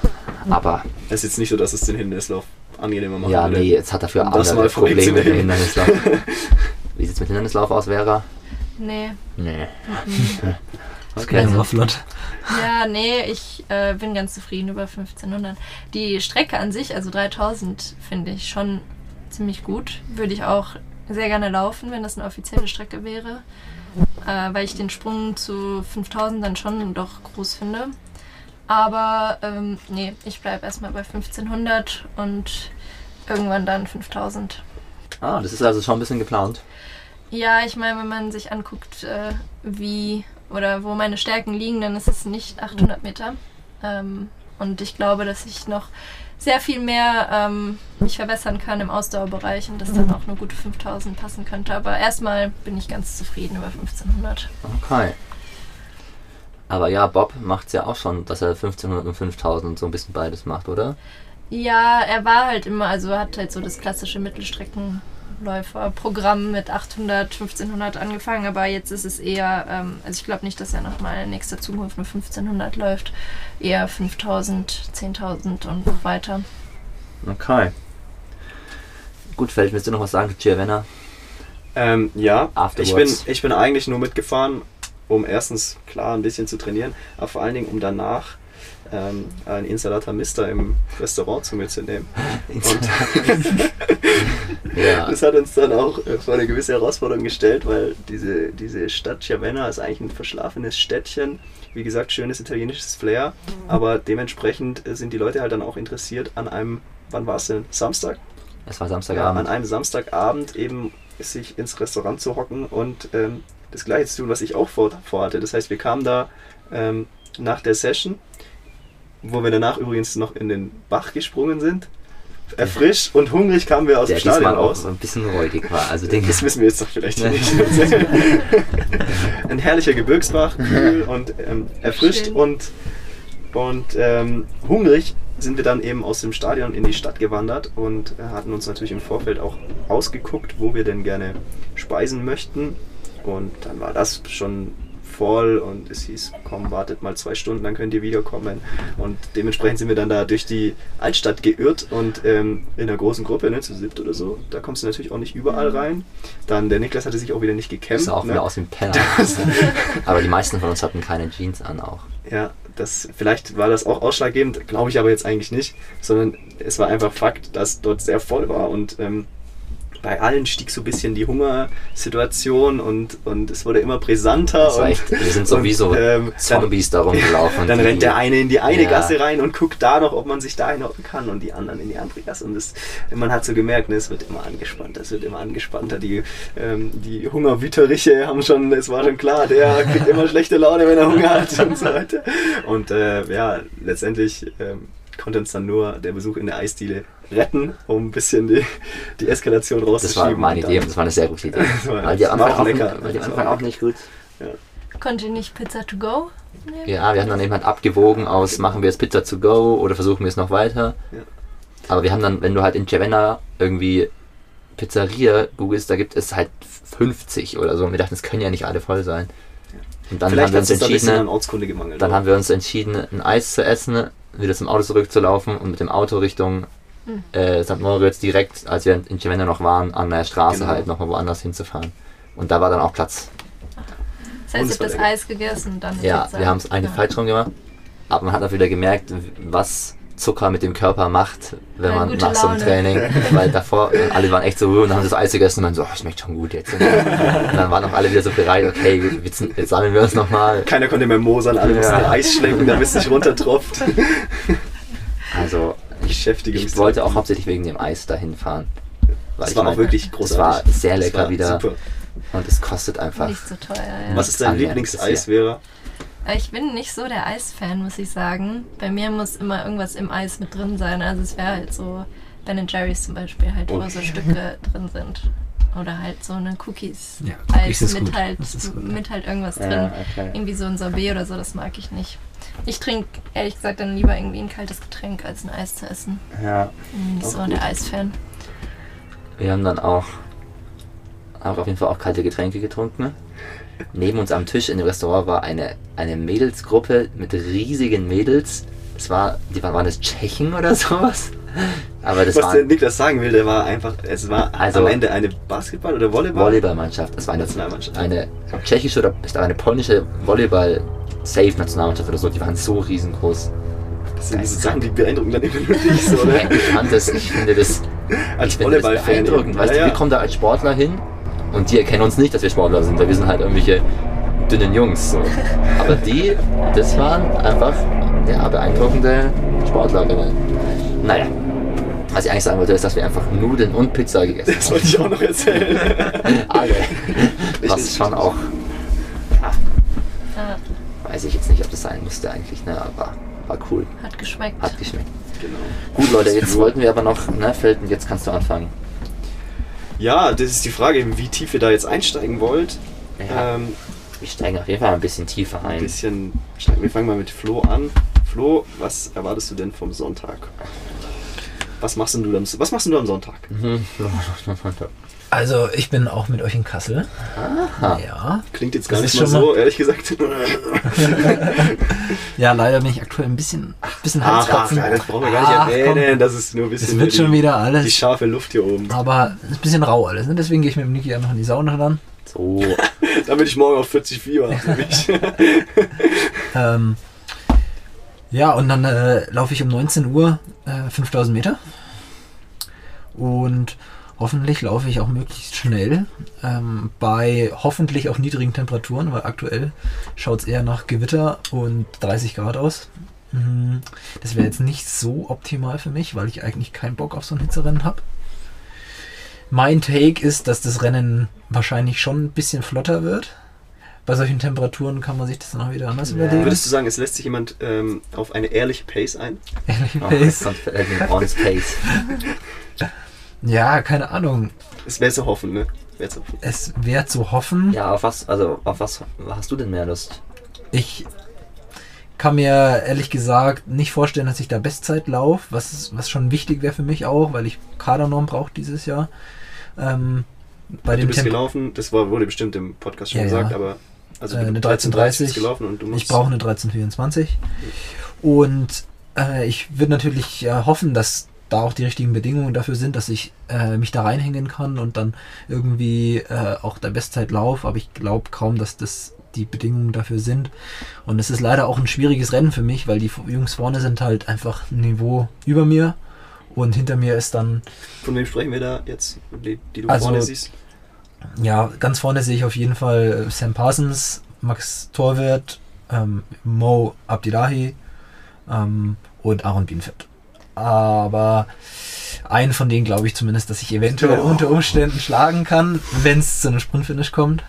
aber Es ist jetzt nicht so, dass es den Hindernislauf angenehmer macht. ja, würde. nee, jetzt hat er für Um das andere mal Probleme mit dem. Hindernislauf. Wie sieht es mit Hindernislauf aus, Vera? Nee. Nee. Das geht Okay. aber flott. Ja, nee, ich äh, bin ganz zufrieden über 1500. Die Strecke an sich, also 3000, finde ich schon ziemlich gut. Würde ich auch sehr gerne laufen, wenn das eine offizielle Strecke wäre. Äh, weil ich den Sprung zu 5000 dann schon doch groß finde. Aber ähm, nee, ich bleibe erstmal bei 1500 und irgendwann dann 5000. Ah, das ist also schon ein bisschen geplant. Ja, ich meine, wenn man sich anguckt, äh, wie oder wo meine Stärken liegen, dann ist es nicht 800 Meter. Ähm, und ich glaube, dass ich noch sehr viel mehr ähm, mich verbessern kann im Ausdauerbereich und dass dann auch eine gute 5000 passen könnte. Aber erstmal bin ich ganz zufrieden über 1500. Okay. Aber ja, Bob macht es ja auch schon, dass er 1500 und 5000 so ein bisschen beides macht, oder? Ja, er war halt immer, also er hat halt so das klassische Mittelstreckenläuferprogramm mit 800, 1500 angefangen, aber jetzt ist es eher, ähm, also ich glaube nicht, dass er nochmal in nächster Zukunft nur 1500 läuft, eher 5000, 10.000 und noch weiter. Okay. Gut, Feld, willst du noch was sagen zu Giovanna? Ähm, ja, ich bin, ich bin eigentlich nur mitgefahren, um erstens klar ein bisschen zu trainieren, aber vor allen Dingen um danach ähm, ein Installator Mister im Restaurant zu mir zu nehmen. Und Ja. das hat uns dann auch äh, vor eine gewisse Herausforderung gestellt, weil diese, diese Stadt Chiavenna ist eigentlich ein verschlafenes Städtchen. Wie gesagt, schönes italienisches Flair, aber dementsprechend äh, sind die Leute halt dann auch interessiert an einem, wann war es denn? Samstag? Es war Ja, Samstagabend. an einem Samstagabend eben sich ins Restaurant zu hocken und ähm, das gleiche zu tun, was ich auch vor, vorhatte. Das heißt, wir kamen da ähm, nach der Session, wo wir danach übrigens noch in den Bach gesprungen sind. Erfrischt und hungrig kamen wir aus der dem Stadion raus. so ein bisschen räudig war. Also den Das wissen wir jetzt doch vielleicht nicht. Ein herrlicher Gebirgsbach, kühl und ähm, erfrischt Schön. und, und ähm, hungrig sind wir dann eben aus dem Stadion in die Stadt gewandert und äh, hatten uns natürlich im Vorfeld auch ausgeguckt, wo wir denn gerne speisen möchten. Und dann war das schon voll und es hieß, komm, wartet mal zwei Stunden, dann könnt ihr wiederkommen. Und dementsprechend sind wir dann da durch die Altstadt geirrt und ähm, in einer großen Gruppe, ne, zu siebt oder so, da kommst du natürlich auch nicht überall rein. Dann der Niklas hatte sich auch wieder nicht gekämmt. sah auch ne? wieder aus ein Penner. Aber die meisten von uns hatten keine Jeans an auch. Ja, das, vielleicht war das auch ausschlaggebend, glaube ich aber jetzt eigentlich nicht, sondern es war einfach Fakt, dass dort sehr voll war und ähm, bei allen stieg so ein bisschen die Hungersituation und, und es wurde immer brisanter. Das war und, echt, wir sind sowieso und, ähm, dann, Zombies da rumgelaufen. dann rennt der eine in die eine Ja. Gasse rein und guckt da noch, ob man sich da hinhocken kann und die anderen in die andere Gasse. Und das, man hat so gemerkt, ne, es wird immer angespannter, es wird immer angespannter. Die, ähm, die Hungerwüteriche haben schon, es war schon klar, der kriegt immer schlechte Laune, wenn er Hunger hat und so weiter. Und äh, ja, letztendlich ähm, konnte uns dann nur der Besuch in der Eisdiele retten, um ein bisschen die, die Eskalation Das rauszuschieben. war meine Idee das war eine sehr gute Idee. Das war- Weil die am das Anfang, auch auch, lecker. weil die Das Anfang auch nicht gut. Konnte ihr nicht Pizza to go nehmen? Ja, wir haben dann eben halt abgewogen aus, machen wir jetzt Pizza to go oder versuchen wir es noch weiter. Ja. Aber wir haben dann, wenn du halt in Ravenna irgendwie Pizzeria googelst, da gibt es halt 50 oder so. Und wir dachten, es können ja nicht alle voll sein. Und dann Vielleicht haben wir uns da entschieden, Ortskunde gemangelt. dann haben wir uns entschieden, ein Eis zu essen, wieder zum Auto zurückzulaufen und mit dem Auto Richtung Mhm. äh, St. Moritz direkt, als wir in Ravenna noch waren, an der Straße Genau. halt nochmal woanders hinzufahren. Und da war dann auch Platz. Das heißt, ihr habt das lecker. Eis gegessen und dann Ja, Pizza. wir haben es eigentlich Ja. falsch rum gemacht. Aber man hat auch wieder gemerkt, was Zucker mit dem Körper macht, wenn Ja, man nach so einem Laune. Training, weil davor äh, alle waren echt so ruhig und haben das Eis gegessen und dann so, oh, schmeckt schon gut jetzt. Und dann waren auch alle wieder so bereit, okay, jetzt, jetzt sammeln wir uns nochmal. Keiner konnte mehr mosern, alle mussten Ja. ihr Eis schlecken, damit es nicht runtertropft. Also ich, Beschäftigung. ich wollte auch hauptsächlich wegen dem Eis dahin fahren. Weil Das war auch mein, wirklich großartig. war sehr lecker war wieder Super. und es kostet einfach. Nicht so teuer, ja. Was ist dein Lieblingseis. Vera? Aber Ich bin nicht so der Eisfan, muss ich sagen. Bei mir muss immer irgendwas im Eis mit drin sein. Also es wäre halt so Ben Jerry's zum Beispiel, halt, wo Oh. so Stücke drin sind. Oder halt so eine Cookies. Ja, Cookies Eis ist mit gut. halt, gut, mit halt irgendwas Ja, drin. okay. Irgendwie so ein Sorbet oder so, das mag ich nicht. Ich trinke ehrlich gesagt dann lieber irgendwie ein kaltes Getränk, als ein Eis zu essen. Ja. Bin nicht so gut. der Eisfan. Wir haben dann auch, auch auf jeden Fall auch kalte Getränke getrunken. Neben uns am Tisch in dem Restaurant war eine, eine Mädelsgruppe mit riesigen Mädels. Es war, die waren, waren das Tschechen oder sowas? Aber das Was der war Niklas sagen will, der war einfach, es war Also- am Ende eine Basketball- oder Volleyball? Volleyballmannschaft. Das war eine, Nationalmannschaft. eine tschechische oder es eine polnische Volleyball-Safe-Nationalmannschaft oder so. Die waren so riesengroß. Das sind diese Sachen, die beeindrucken dann immer nur dich, so, oder? Ich fand das, ich finde das, Als Volleyball-Fan. beeindruckend. Weißt ja, du, wir ja. kommen da als Sportler hin und die erkennen uns nicht, dass wir Sportler sind, weil wir sind halt irgendwelche dünnen Jungs. So. Aber die, das waren einfach ja, beeindruckende Sportlerinnen. Naja, was ich eigentlich sagen wollte, ist, dass wir einfach Nudeln und Pizza gegessen Das wollte ich auch noch erzählen. haben. Alle. Was schon auch, Ja, weiß ich jetzt nicht, ob das sein musste eigentlich, ne, aber war cool. hat geschmeckt. Hat geschmeckt. genau. Gut, Leute, jetzt wollten wir aber noch, ne, Felden, jetzt kannst du anfangen. Ja, das ist die Frage, wie tief ihr da jetzt einsteigen wollt. Ja, Ähm, wir steigen auf jeden Fall ein bisschen tiefer ein ein. bisschen, wir fangen mal mit Flo an. Flo, was erwartest du denn vom Sonntag? Was machst denn du, am, was machst denn du am Sonntag? Mhm. Also, ich bin auch mit euch in Kassel. Aha. Ja. Klingt jetzt Das gar nicht ist mal schon so, ehrlich gesagt. Ja, leider bin ich aktuell ein bisschen, bisschen Ach, ach, Halskratzen. nein, das brauchen wir gar nicht Ach, erwähnen. Das ist nur ein bisschen Es wird die, schon wieder die alles. scharfe Luft hier oben. Aber es ist ein bisschen rau alles. Ne? Deswegen gehe ich mit dem Niki ja noch in die Sauna dann. So, Damit ich morgen auf 40 Fieber habe. Ähm, ja, und dann äh, laufe ich um 19 Uhr äh, 5000 Meter. Und hoffentlich laufe ich auch möglichst schnell. Ähm, bei hoffentlich auch niedrigen Temperaturen, weil aktuell schaut es eher nach Gewitter und 30 Grad aus. Mhm. Das wäre jetzt nicht so optimal für mich, weil ich eigentlich keinen Bock auf so ein Hitzerennen habe. Mein Take ist, dass das Rennen wahrscheinlich schon ein bisschen flotter wird. Bei solchen Temperaturen kann man sich das dann auch wieder anders Ja. überlegen. Würdest du sagen, es lässt sich jemand ähm, auf eine ehrliche Pace ein? Ehrlich oh, Pace. on Space. Ja, keine Ahnung. Es wäre zu hoffen, ne? Wäre zu hoffen. Es wäre zu hoffen. Ja, auf was, also, auf was hast du denn mehr Lust? Ich kann mir ehrlich gesagt nicht vorstellen, dass ich da Bestzeit laufe, was, was schon wichtig wäre für mich auch, weil ich Kadernorm brauche dieses Jahr. Ähm, bei Du dem bist Tempo. gelaufen, das war, wurde bestimmt im Podcast schon Ja, gesagt, ja. aber also Äh, eine 13:30 bist 13:30. gelaufen und du musst Ich brauche eine 1324. Und äh, ich würde natürlich äh, hoffen, dass da auch die richtigen Bedingungen dafür sind, dass ich äh, mich da reinhängen kann und dann irgendwie äh, auch der Bestzeit laufe. Aber ich glaube kaum, dass das die Bedingungen dafür sind. Und es ist leider auch ein schwieriges Rennen für mich, weil die Jungs vorne sind halt einfach ein Niveau über mir. Und hinter mir ist dann, Von wem sprechen wir da jetzt, die, die du Also- vorne siehst? Ja, ganz vorne sehe ich auf jeden Fall Sam Parsons, Max Torwart, ähm, Mo Abdillahi ähm, und Aaron Bienfeld. Aber einen von denen glaube ich zumindest, dass ich eventuell Oh. unter Umständen schlagen kann, wenn es zu einem Sprintfinish kommt.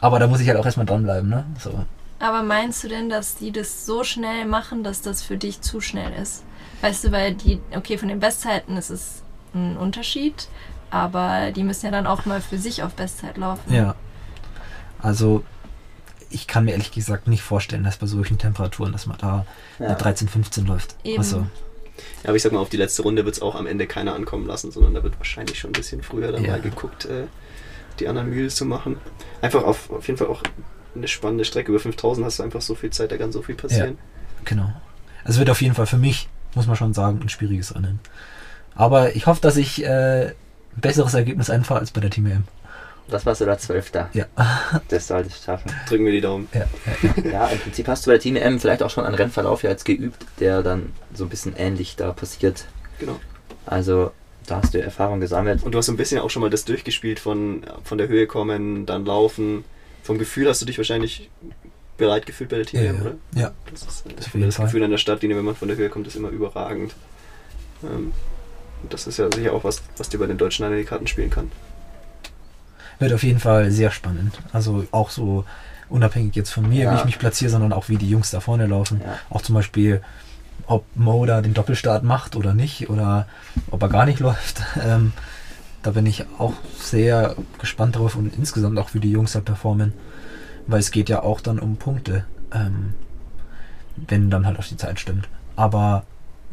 Aber da muss ich halt auch erstmal dranbleiben, ne? So. Aber meinst du denn, dass die das so schnell machen, dass das für dich zu schnell ist? Weißt du, weil die, okay, von den Bestzeiten ist es ein Unterschied, aber die müssen ja dann auch mal für sich auf Bestzeit laufen. Ja. Also, ich kann mir ehrlich gesagt nicht vorstellen, dass bei solchen Temperaturen, dass man da Ja. eine 13, 15 läuft. Eben. Also, Ja, aber ich sag mal, auf die letzte Runde wird es auch am Ende keiner ankommen lassen, sondern da wird wahrscheinlich schon ein bisschen früher dann Ja. mal geguckt, äh, die anderen Mühe zu machen. Einfach auf, auf jeden Fall auch eine spannende Strecke. Über 5000 hast du einfach so viel Zeit, da kann so viel passieren. genau. Also, es wird auf jeden Fall für mich, muss man schon sagen, ein schwieriges Rennen. Aber ich hoffe, dass ich äh, besseres Ergebnis einfahre als bei der Team EM. Das warst du da Zwölfter. Ja. Das sollte ich schaffen. Drücken wir die Daumen. ja, ja. Ja, im Prinzip hast du bei der Team M vielleicht auch schon einen Rennverlauf ja jetzt geübt, der dann so ein bisschen ähnlich da passiert. Genau. Also da hast du Erfahrung gesammelt. Und du hast so ein bisschen auch schon mal das durchgespielt von, von der Höhe kommen, dann laufen. Vom Gefühl hast du dich wahrscheinlich bereit gefühlt bei der Team, Ja, EM, ja. oder? ja. Das, ist, Das das. Gefühl an der Startlinie, wenn man von der Höhe kommt, ist immer überragend. Ähm, und das ist ja sicher auch was, was dir bei den Deutschen an die Karten spielen kann. Wird auf jeden Fall sehr spannend. Also auch so unabhängig jetzt von mir, Ja. wie ich mich platziere, sondern auch wie die Jungs da vorne laufen. Ja. Auch zum Beispiel, ob Mo da den Doppelstart macht oder nicht oder ob er gar nicht läuft. Ähm, da bin ich auch sehr gespannt drauf und insgesamt auch wie die Jungs da performen. Weil es geht ja auch dann um Punkte, ähm, wenn dann halt auch die Zeit stimmt. Aber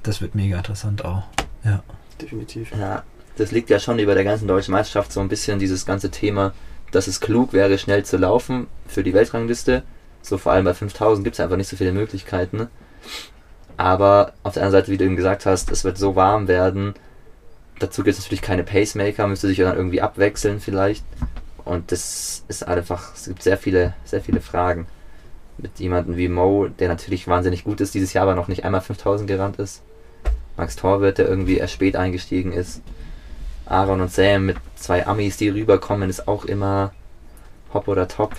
das wird mega interessant auch. Ja. Definitiv. Ja, das liegt ja schon über der ganzen deutschen Meisterschaft so ein bisschen dieses ganze Thema, dass es klug wäre, schnell zu laufen für die Weltrangliste. So vor allem bei 5000 gibt es einfach nicht so viele Möglichkeiten. Aber auf der anderen Seite, wie du eben gesagt hast, es wird so warm werden. Dazu gibt es natürlich keine Pacemaker, müsste sich dann irgendwie abwechseln vielleicht. Und das ist einfach, es gibt sehr viele, sehr viele Fragen. Mit jemandem wie Mo, der natürlich wahnsinnig gut ist, dieses Jahr aber noch nicht einmal 5000 gerannt ist. Max Torwirt, der irgendwie erst spät eingestiegen ist. Aaron und Sam mit zwei Amis, die rüberkommen, ist auch immer hopp oder top.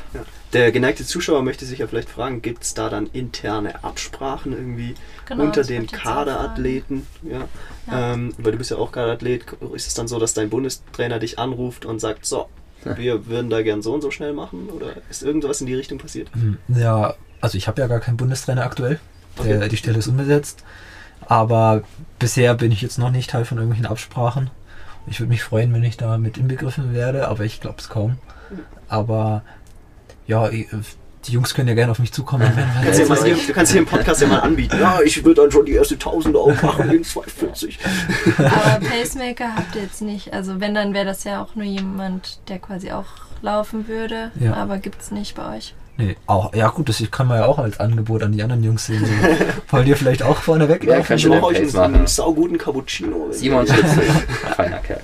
Der geneigte Zuschauer möchte sich ja vielleicht fragen, gibt es da dann interne Absprachen irgendwie Genau, unter den Kaderathleten? Ja. Ja. Ähm, weil du bist ja auch Kaderathlet. Ist es dann so, dass dein Bundestrainer dich anruft und sagt, so, wir würden da gern so und so schnell machen? Oder ist irgendwas in die Richtung passiert? Hm, Ja, also ich habe ja gar keinen Bundestrainer aktuell. Der, Okay. Die Stelle ist unbesetzt. Aber bisher bin ich jetzt noch nicht Teil von irgendwelchen Absprachen. Ich würde mich freuen, wenn ich da mit inbegriffen werde, aber ich glaube es kaum. Aber ja, die Jungs können ja gerne auf mich zukommen. Wenn Du kannst, ja mal hier, du kannst hier im Podcast ja mal anbieten. Ja, ich würde dann schon die erste Tausende aufmachen in 240. Aber Pacemaker habt ihr jetzt nicht. Also wenn, dann wäre das ja auch nur jemand, der quasi auch laufen würde. Ja. Aber gibt es nicht bei euch. Nee, auch, ja gut, das kann man ja auch als Angebot an die anderen Jungs sehen. So, wollt ihr vielleicht auch vorne Ja, weglaufen? kann Ich mache euch einen, einen sauguten Cappuccino. Simon Schütze, feiner Kerl.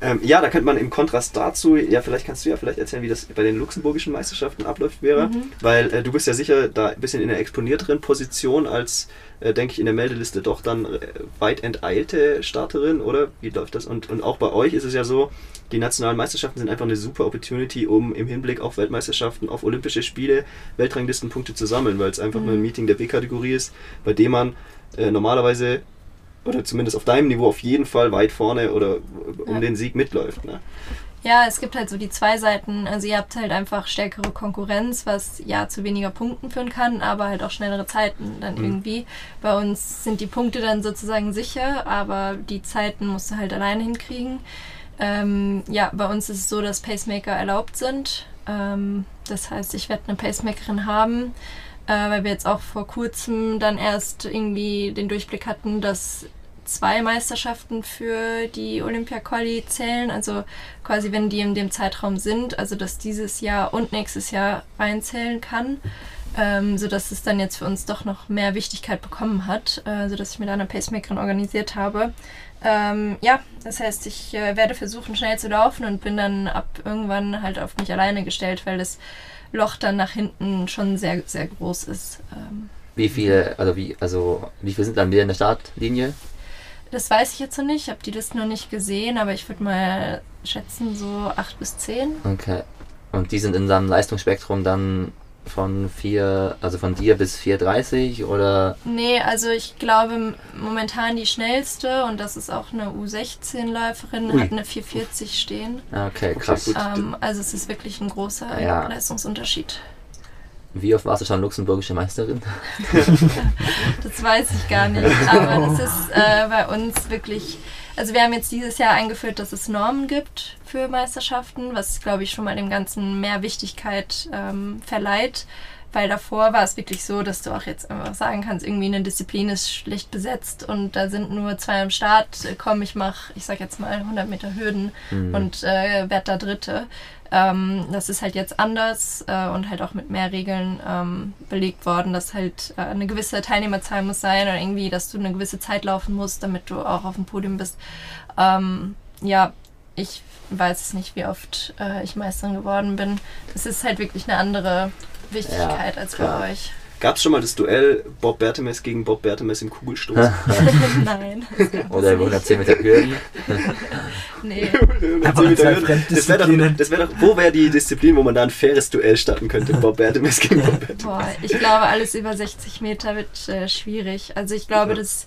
Ähm, ja, da könnte man im Kontrast dazu, ja, vielleicht kannst du ja vielleicht erzählen, wie das bei den luxemburgischen Meisterschaften abläuft, Vera. Mhm. Weil äh, du bist ja sicher da ein bisschen in einer exponierteren Position als, äh, denke ich, in der Meldeliste doch dann äh, weit enteilte Starterin, oder? Wie läuft das? Und, und auch bei euch ist es ja so, die nationalen Meisterschaften sind einfach eine super Opportunity, um im Hinblick auf Weltmeisterschaften, auf Olympische Spiele, Weltranglistenpunkte zu sammeln, weil es einfach nur ein Meeting der B-Kategorie ist, bei dem man äh, normalerweise oder zumindest auf deinem Niveau auf jeden Fall weit vorne oder um Ja. den Sieg mitläuft. Ne? Ja, es gibt halt so die zwei Seiten. Also ihr habt halt einfach stärkere Konkurrenz, was ja zu weniger Punkten führen kann, aber halt auch schnellere Zeiten dann Mhm. irgendwie. Bei uns sind die Punkte dann sozusagen sicher, aber die Zeiten musst du halt alleine hinkriegen. Ähm, ja, bei uns ist es so, dass Pacemaker erlaubt sind. Ähm, das heißt, ich werde eine Pacemakerin haben, äh, weil wir jetzt auch vor kurzem dann erst irgendwie den Durchblick hatten, dass zwei Meisterschaften für die Olympia-Quali zählen. Also quasi, wenn die in dem Zeitraum sind, also dass dieses Jahr und nächstes Jahr reinzählen kann. Ähm, sodass es dann jetzt für uns doch noch mehr Wichtigkeit bekommen hat, äh, sodass ich mir da eine Pacemakerin organisiert habe. Ähm, ja, das heißt, ich äh, werde versuchen, schnell zu laufen und bin dann ab irgendwann halt auf mich alleine gestellt, weil das Loch dann nach hinten schon sehr, sehr groß ist. Ähm, Wie viele, also wie, also wie viele sind dann wir in der Startlinie? Das weiß ich jetzt noch nicht, ich habe die Liste noch nicht gesehen, aber ich würde mal schätzen so 8 bis 10. Okay. Und die sind in seinem Leistungsspektrum dann von 4, also von dir bis 4,30 oder? Nee, also ich glaube momentan die schnellste und das ist auch eine U16-Läuferin, Ui. hat eine 440 stehen. Ah, Okay, Okay, krass. gut. Ähm, also es ist wirklich ein großer Ja. Leistungsunterschied. Wie oft warst du schon luxemburgische Meisterin? Das weiß ich gar nicht. Aber das ist äh, bei uns wirklich. Also wir haben jetzt dieses Jahr eingeführt, dass es Normen gibt für Meisterschaften, was glaube ich schon mal dem Ganzen mehr Wichtigkeit ähm, verleiht. Weil davor war es wirklich so, dass du auch jetzt einfach sagen kannst, irgendwie eine Disziplin ist schlecht besetzt und da sind nur zwei am Start. Äh, Komm, ich mache, ich sag jetzt mal 100 Meter Hürden Mhm. und äh, werd da Dritte. Ähm, das ist halt jetzt anders äh, und halt auch mit mehr Regeln ähm, belegt worden, dass halt äh, eine gewisse Teilnehmerzahl muss sein oder irgendwie, dass du eine gewisse Zeit laufen musst, damit du auch auf dem Podium bist. Ähm, ja, ich weiß es nicht, wie oft äh, ich Meisterin geworden bin. Das ist halt wirklich eine andere Wichtigkeit Ja, als bei euch. Gab es schon mal das Duell Bob Bertemes gegen Bob Bertemes im Kugelstoß? Nein. Oder über 110 Meter Hürden? Nee. Aber das wäre doch, das wär doch, wo wäre die Disziplin, wo man da ein faires Duell starten könnte? Bob Bertemes gegen Bob Bertemes. Boah, ich glaube, alles über 60 Meter wird äh, schwierig. Also ich glaube, Ja. dass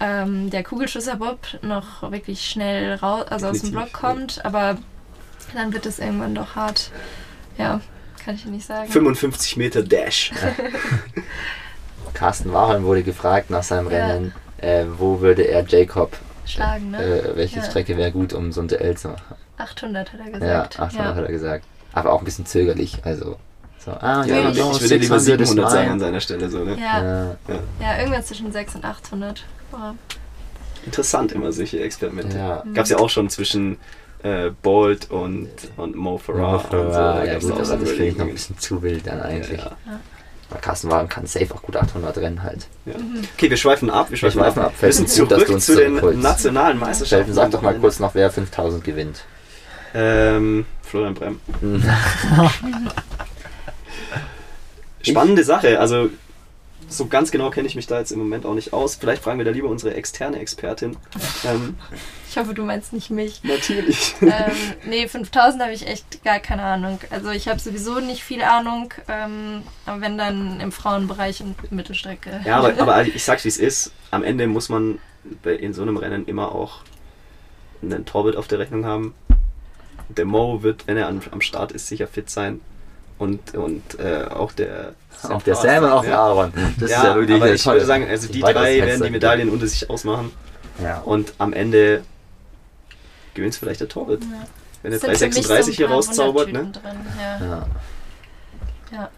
ähm, der Kugelschusser Bob noch wirklich schnell raus, also aus dem Block kommt, aber dann wird es irgendwann doch hart. Ja, kann ich nicht sagen. 55 Meter Dash. Carsten Warholm wurde gefragt nach seinem Ja. Rennen, äh, wo würde er Jacob, Schlagen, ne? äh, welche Ja. Strecke wäre gut, um so ein Duell zu machen. 800 hat er Ja, gesagt. 800 hat er gesagt. Aber auch ein bisschen zögerlich, also so, ah, ja, Ja, ich, würde lieber 600 ist 700 sagen mein. an seiner Stelle. So, ne? Ja, ja. Ja, ja, irgendwas zwischen 600 und 800. Boah. Interessant immer solche Experimente. ja. Gab es ja auch schon zwischen äh, Bolt und, und Mo Farah. und so. Ja, gut, aber das finde ich noch ein bisschen zu wild dann eigentlich. Ja, Aber Carsten Warholm kann safe auch gut 800 rennen halt. ja. Okay, wir schweifen ab. Wir schweifen, schweifen ab. ab. Wir Felsen, gut, dass du zurück uns zu den zurückholst. nationalen Meisterschaften. Sheldon, sag doch mal kurz noch, wer 5000 gewinnt. Ähm, Florian Brem. Spannende Sache. Also, so ganz genau kenne ich mich da jetzt im Moment auch nicht aus. Vielleicht fragen wir da lieber unsere externe Expertin. Ähm, Ich hoffe, du meinst nicht mich. natürlich. ähm, nee, 5000 habe ich echt gar keine Ahnung. Also ich habe sowieso nicht viel Ahnung, ähm, aber wenn dann im Frauenbereich und Mittelstrecke. Ja, aber, aber ich sag's wie es ist. Am Ende muss man in so einem Rennen immer auch einen Torbild auf der Rechnung haben. Der Mo wird, wenn er am, am Start ist, sicher fit sein. Und, und äh, auch der Auch der Sam und auch der ja. Aaron. Das ja, ist ja wirklich aber ich würde sagen, also die drei werden die Medaillen unter sich ausmachen. Ja. Und am Ende gewinnt vielleicht der Torwart. Ja. Wenn er Es sind für mich 336 hier so paar rauszaubert, ne? Drin. Ja. Ja. Ja.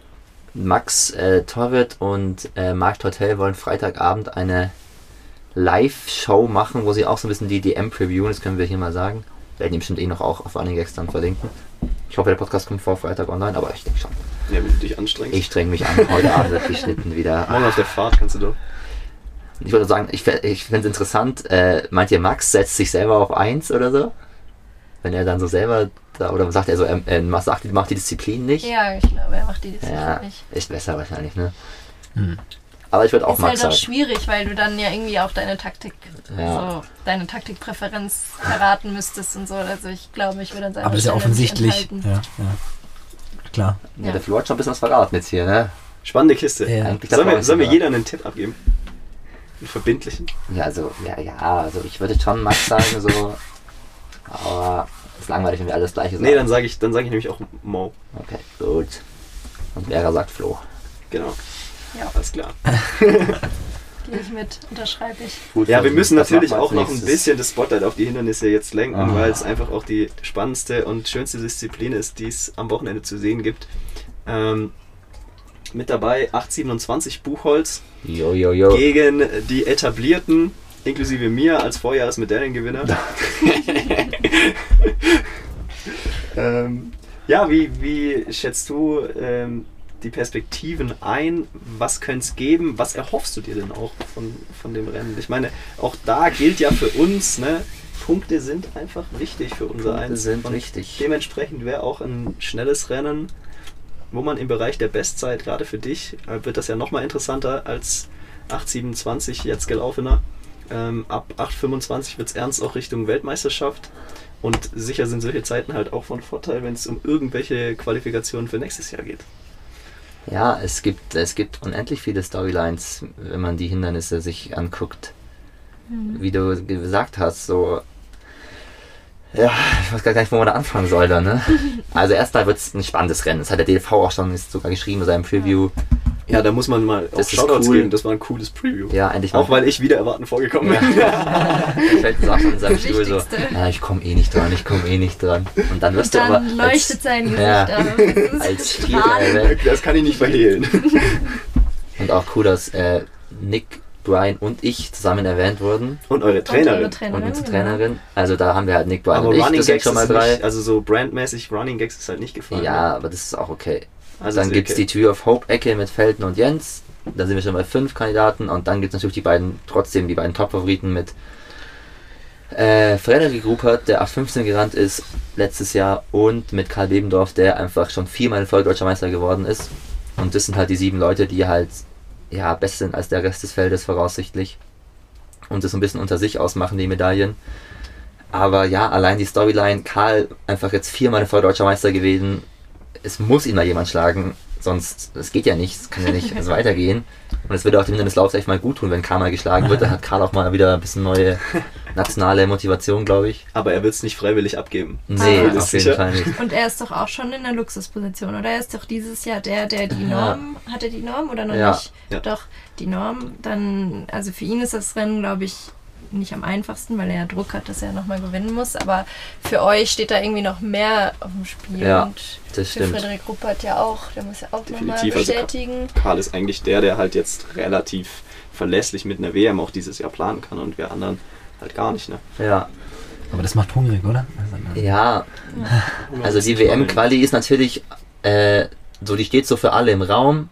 Max äh, Torwirt und äh, Marc Tortel wollen Freitagabend eine Live-Show machen, wo sie auch so ein bisschen die DM previewen, das können wir hier mal sagen. Werden die bestimmt eh noch auch auf Gags dann verlinken. Ich hoffe, der Podcast kommt vor Freitag online, aber ich denke schon. Ja, wenn du dich anstrengst. Ich streng mich an. Heute Abend wird geschnitten wieder. Morgen auf der Fahrt kannst du doch. Ich würde sagen, ich, ich finde es interessant. Äh, meint ihr, Max setzt sich selber auf 1 oder so? Wenn er dann so selber da, oder sagt er so, er, er macht, sagt, macht die Disziplin nicht? ja, ich glaube, er macht die Disziplin Ja, nicht. ist besser wahrscheinlich, ne? Hm. Aber ich würde auch Ist Max halt auch sagen. schwierig, weil du dann ja irgendwie auch deine Taktik, Ja. so deine Taktikpräferenz verraten müsstest und so. Also ich glaube, ich würde an seiner Aber das ist ja offensichtlich. Ja, ja. Klar. Ja, der Flo hat schon ein bisschen was verraten jetzt hier, ne? Spannende Kiste. Ja. Sollen wir, wir sogar- jeder einen Tipp abgeben? Einen verbindlichen? Ja, also, ja, ja, also ich würde schon Max sagen, so. Aber es ist langweilig, wenn wir alles gleiche sagen. Nee, dann sage ich, dann sag ich nämlich auch Mo. Okay, gut. Und Vera sagt Flo. Genau. Ja. Alles klar. Gehe ich mit, unterschreibe ich. Gut, Ja, wir Flo, müssen natürlich wir auch noch ein bisschen das Spotlight auf die Hindernisse jetzt lenken, Ah. weil es einfach auch die spannendste und schönste Disziplin ist, die es am Wochenende zu sehen gibt. Ähm, mit dabei 827 Buchholz Jo, jo, jo. gegen die etablierten, inklusive mir als Vorjahresmedaillengewinner. ähm, ja, wie, wie schätzt du ähm, die Perspektiven ein? Was könnte es geben? Was erhoffst du dir denn auch von, von dem Rennen? Ich meine, auch da gilt ja für uns, ne? Punkte sind einfach wichtig für unser Punkte Eins. sind wichtig. Dementsprechend wäre auch ein schnelles Rennen, wo man im Bereich der Bestzeit, gerade für dich, äh, wird das ja nochmal interessanter als 8,27 jetzt gelaufener. Ähm, ab 8,25 wird es ernst auch Richtung Weltmeisterschaft. Und sicher sind solche Zeiten halt auch von Vorteil, wenn es um irgendwelche Qualifikationen für nächstes Jahr geht. Ja, es gibt, es gibt unendlich viele Storylines, wenn man die Hindernisse sich anguckt. Wie du gesagt hast, so. Ja, ich weiß gar nicht, wo man da anfangen soll da, ne? Also erstmal wird es ein spannendes Rennen. Das hat der DLV auch schon sogar geschrieben in seinem Preview. Ja, da muss man mal Das ist Shoutouts cool. geben. Das war ein cooles Preview. Ja, endlich mal. Auch weil ich wieder erwarten vorgekommen bin. Da fällt es auch schon in seinem Stuhl so, ja, ich komme eh nicht dran, ich komme eh nicht dran. Und dann wirst du aber Dann als, leuchtet sein Gesicht ja, auf. Als erwähnt. Das kann ich nicht verhehlen. Und auch cool, dass äh, Nick, Brian und ich zusammen erwähnt wurden. Und eure Und Trainerin. eure Trainerin, Und unsere. Trainerin. Also da haben wir halt Nick, Brian Aber und ich, Running das sind Gags schon mal ist drei. nicht, also so brandmäßig Running Gags ist halt nicht gefallen. ja, ne? aber das ist auch okay. also dann ist gibt es okay. die Tür of Hope-Ecke mit Felten und Jens. Da sind wir schon bei fünf Kandidaten. Und dann gibt es natürlich die beiden, trotzdem die beiden Top-Favoriten mit äh, Frederik Rupert, der A15 gerannt ist letztes Jahr, und mit Karl Bebendorf, der einfach schon viermal in Folge Deutscher Meister geworden ist. Und das sind halt die sieben Leute, die halt ja besser sind als der Rest des Feldes voraussichtlich. Und das so ein bisschen unter sich ausmachen, die Medaillen. Aber ja, allein die Storyline, Karl einfach jetzt viermal Folge Deutscher Meister gewesen. Es muss ihn mal jemand schlagen, sonst, es geht ja nicht, es kann ja nicht weitergehen. Und es würde auch dem Hindernislauf echt mal gut tun, wenn Karl mal geschlagen wird. Dann hat Karl auch mal wieder ein bisschen neue nationale Motivation, glaube ich. Aber er wird es nicht freiwillig abgeben. Nee, Ah. auf Ist jeden sicher? Fall nicht. Und er ist doch auch schon in der Luxusposition, oder? Er ist doch dieses Jahr der, der die Ja. Norm, hat er die Norm oder noch Ja. nicht? Ja. Doch, die Norm. Dann, also für ihn ist das Rennen, glaube ich, nicht am einfachsten, weil er ja Druck hat, dass er nochmal gewinnen muss. Aber für euch steht da irgendwie noch mehr auf dem Spiel. Ja, Und das für stimmt. Frederik Ruppert ja auch. Der muss ja auch nochmal also- bestätigen. Karl ist eigentlich der, der halt jetzt relativ verlässlich mit einer WM auch dieses Jahr planen kann und wir anderen halt gar nicht. Ne? Ja, Aber das macht hungrig, oder? ja, Also die WM-Quali ist natürlich, äh, so die steht so für alle im Raum.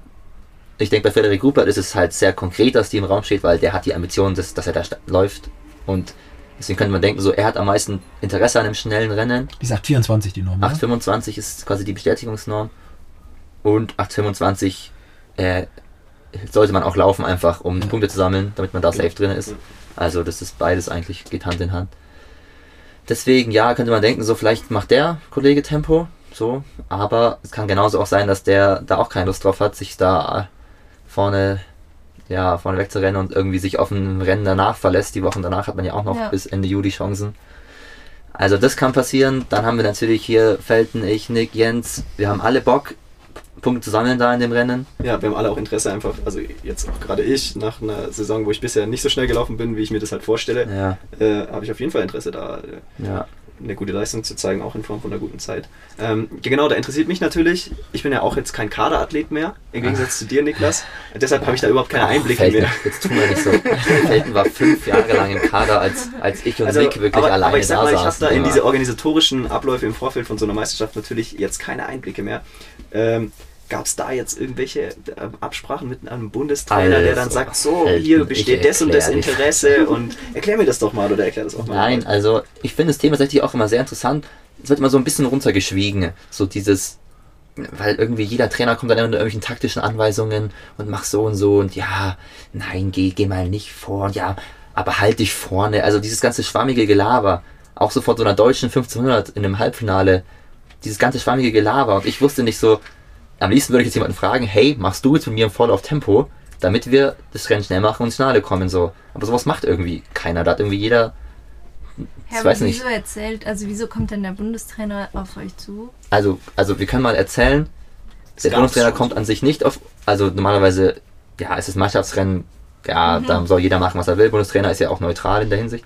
Ich denke, bei Frederik Rupert ist es halt sehr konkret, dass die im Raum steht, weil der hat die Ambition, dass, dass er da läuft. Und deswegen könnte man denken, so er hat am meisten Interesse an einem schnellen Rennen. Die sagt 24 die Norm. oder? 8,25 ist quasi die Bestätigungsnorm. Und 8,25 äh, sollte man auch laufen, einfach um Ja. Punkte zu sammeln, damit man da safe drin ist. Also das ist beides eigentlich, geht Hand in Hand. Deswegen, ja, könnte man denken, so vielleicht macht der Kollege Tempo, so, aber es kann genauso auch sein, dass der da auch keine Lust drauf hat, sich da vorne, ja, vorne wegzurennen und irgendwie sich auf ein Rennen danach verlässt. Die Wochen danach hat man ja auch noch Ja. bis Ende Juli Chancen. Also das kann passieren. Dann haben wir natürlich hier Felten, ich, Nick, Jens. Wir haben alle Bock, Punkte zu sammeln da in dem Rennen. Ja, wir haben alle auch Interesse einfach, also jetzt auch gerade ich, nach einer Saison, wo ich bisher nicht so schnell gelaufen bin, wie ich mir das halt vorstelle, Ja, äh, habe ich auf jeden Fall Interesse da, äh, ja. Eine gute Leistung zu zeigen, auch in Form von einer guten Zeit. Ähm, genau, da interessiert mich natürlich, ich bin ja auch jetzt kein Kaderathlet mehr, im Gegensatz zu dir, Niklas. Deshalb habe ich da überhaupt keine Einblicke Felten, mehr. jetzt tun wir nicht so. Felten war fünf Jahre lang im Kader, als, als ich und Also, Nick wirklich aber, alleine aber ich sag da mal, ich habe da in diese organisatorischen Abläufe im Vorfeld von so einer Meisterschaft natürlich jetzt keine Einblicke mehr. Ähm, Gab es da jetzt irgendwelche äh, Absprachen mit einem Bundestrainer, der dann Also, sagt, so, hier besteht das und das. Interesse und erklär mir das doch mal oder erklär das auch mal. Nein, also ich finde das Thema tatsächlich auch immer sehr interessant. Es wird immer so ein bisschen runtergeschwiegen. So dieses, weil irgendwie jeder Trainer kommt dann immer mit irgendwelchen taktischen Anweisungen und mach so und so und ja, nein, geh, geh mal nicht vor, ja, aber halt dich vorne. Also dieses ganze schwammige Gelaber, auch so vor so einer deutschen 1500 in einem Halbfinale, dieses ganze schwammige Gelaber und ich wusste nicht so, am liebsten würde ich jetzt jemanden fragen, hey, machst du jetzt mit mir im Vorlauf Tempo, damit wir das Rennen schnell machen und ins Finale kommen, so. Aber sowas macht irgendwie keiner. Da hat irgendwie jeder Ja, ich weiß aber nicht. wieso erzählt, also wieso kommt denn der Bundestrainer auf euch zu? Also, also wir können mal erzählen, der gab's Bundestrainer kommt an sich nicht auf, also normalerweise, ja, es ist Mannschaftsrennen, ja, Mhm. da soll jeder machen, was er will. Bundestrainer ist ja auch neutral in der Hinsicht.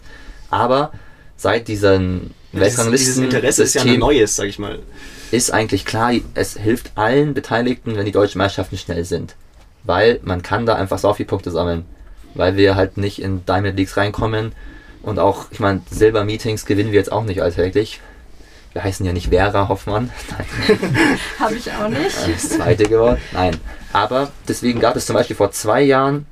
Aber seit diesen Dieses, dieses Interesse ist ja ein Weltranglisten neues, sag ich mal. Ist eigentlich klar, es hilft allen Beteiligten, wenn die deutschen Meisterschaften schnell sind. Weil man kann da einfach so viel Punkte sammeln. Weil wir halt nicht in Diamond Leagues reinkommen. Und auch, ich meine, Silber-Meetings gewinnen wir jetzt auch nicht alltäglich. Wir heißen ja nicht Vera Hoffmann. Nein. Habe ich auch nicht. das zweite geworden. Nein. Aber deswegen gab es zum Beispiel vor zwei Jahren,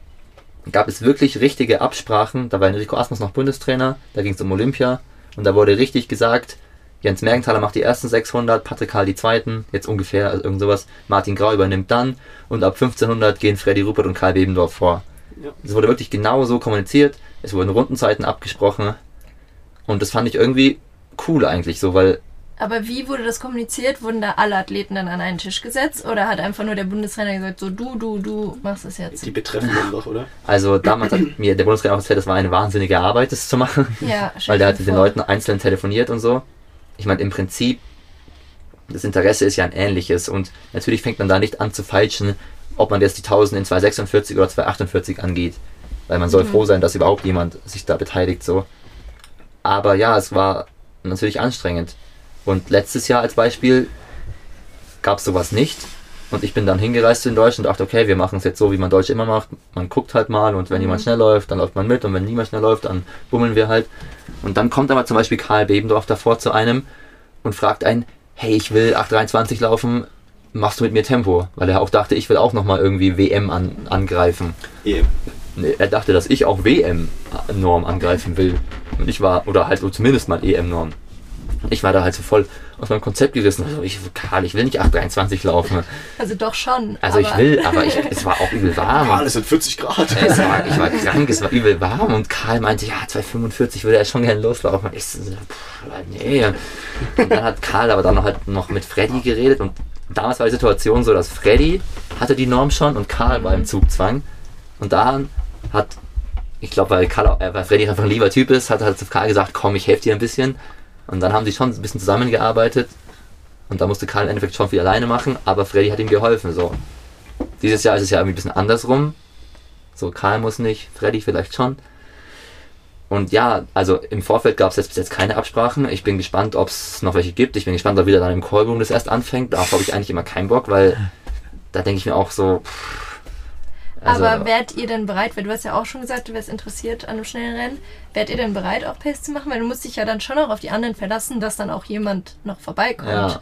gab es wirklich richtige Absprachen. Da war Enrico Asmus noch Bundestrainer, da ging es um Olympia. Und da wurde richtig gesagt, Jens Mergenthaler macht die ersten 600, Patrick Karl die zweiten, jetzt ungefähr, also irgend sowas. Martin Grau übernimmt dann und ab 1500 gehen Freddy Rupert und Karl Bebendorf vor. Ja. Es wurde wirklich genau so kommuniziert, es wurden Rundenzeiten abgesprochen und das fand ich irgendwie cool eigentlich so, weil Aber wie wurde das kommuniziert? Wurden da alle Athleten dann an einen Tisch gesetzt oder hat einfach nur der Bundestrainer gesagt, so du, du, du machst das jetzt? Die Betreffenden doch, oder? also damals hat mir der Bundestrainer auch erzählt, das war eine wahnsinnige Arbeit, das zu machen, Ja, weil der hat mit den. Leuten einzeln telefoniert und so. Ich meine, im Prinzip, das Interesse ist ja ein ähnliches und natürlich fängt man da nicht an zu feilschen, ob man jetzt die 1000 in 246 oder 248 angeht, weil man soll Mhm. froh sein, dass überhaupt jemand sich da beteiligt so. Aber ja, es war natürlich anstrengend. Und letztes Jahr als Beispiel gab es sowas nicht. Und ich bin dann hingereist in Deutschland und dachte, okay, wir machen es jetzt so, wie man Deutsch immer macht. Man guckt halt mal und wenn Mhm. jemand schnell läuft, dann läuft man mit und wenn niemand schnell läuft, dann bummeln wir halt. Und dann kommt aber zum Beispiel Karl Bebendorf davor zu einem und fragt einen, hey, ich will 823 laufen, machst du mit mir Tempo? Weil er auch dachte, ich will auch nochmal irgendwie WM an, angreifen. Eh. Nee, er dachte, dass ich auch WM-Norm angreifen will. Und ich war, oder halt so zumindest mal EM-Norm. Ich war da halt so voll aus meinem Konzept gerissen. Also ich, Karl, ich will nicht 823 laufen. Also doch schon. Also ich will, aber ich, es war auch übel warm. Ah, das sind 40 Grad. Es war, ich war krank, es war übel warm und Karl meinte, ja, 245 würde er schon gerne loslaufen. Ich so, pff, nee. Und dann hat Karl aber dann noch, halt noch mit Freddy geredet und damals war die Situation so, dass Freddy hatte die Norm schon und Karl war im Zugzwang. Und dann hat, ich glaube, weil, Karl, äh, weil Freddy einfach ein lieber Typ ist, hat er zu Karl gesagt, komm, ich helfe dir ein bisschen. Und dann haben sie schon ein bisschen zusammengearbeitet. Und da musste Karl im Endeffekt schon viel alleine machen, aber Freddy hat ihm geholfen. So. Dieses Jahr ist es ja irgendwie ein bisschen andersrum. So, Karl muss nicht, Freddy vielleicht schon. Und ja, also im Vorfeld gab es jetzt bis jetzt keine Absprachen. Ich bin gespannt, ob es noch welche gibt. Ich bin gespannt, ob wieder dann im Callroom das erst anfängt. Darauf habe ich eigentlich immer keinen Bock, weil da denke ich mir auch so. pff, also- aber wärt ihr denn bereit, weil du hast ja auch schon gesagt, du wärst interessiert an einem schnellen Rennen, wärt ihr denn bereit, auch Pace zu machen? Weil du musst dich ja dann schon auch auf die anderen verlassen, dass dann auch jemand noch vorbeikommt. Ja.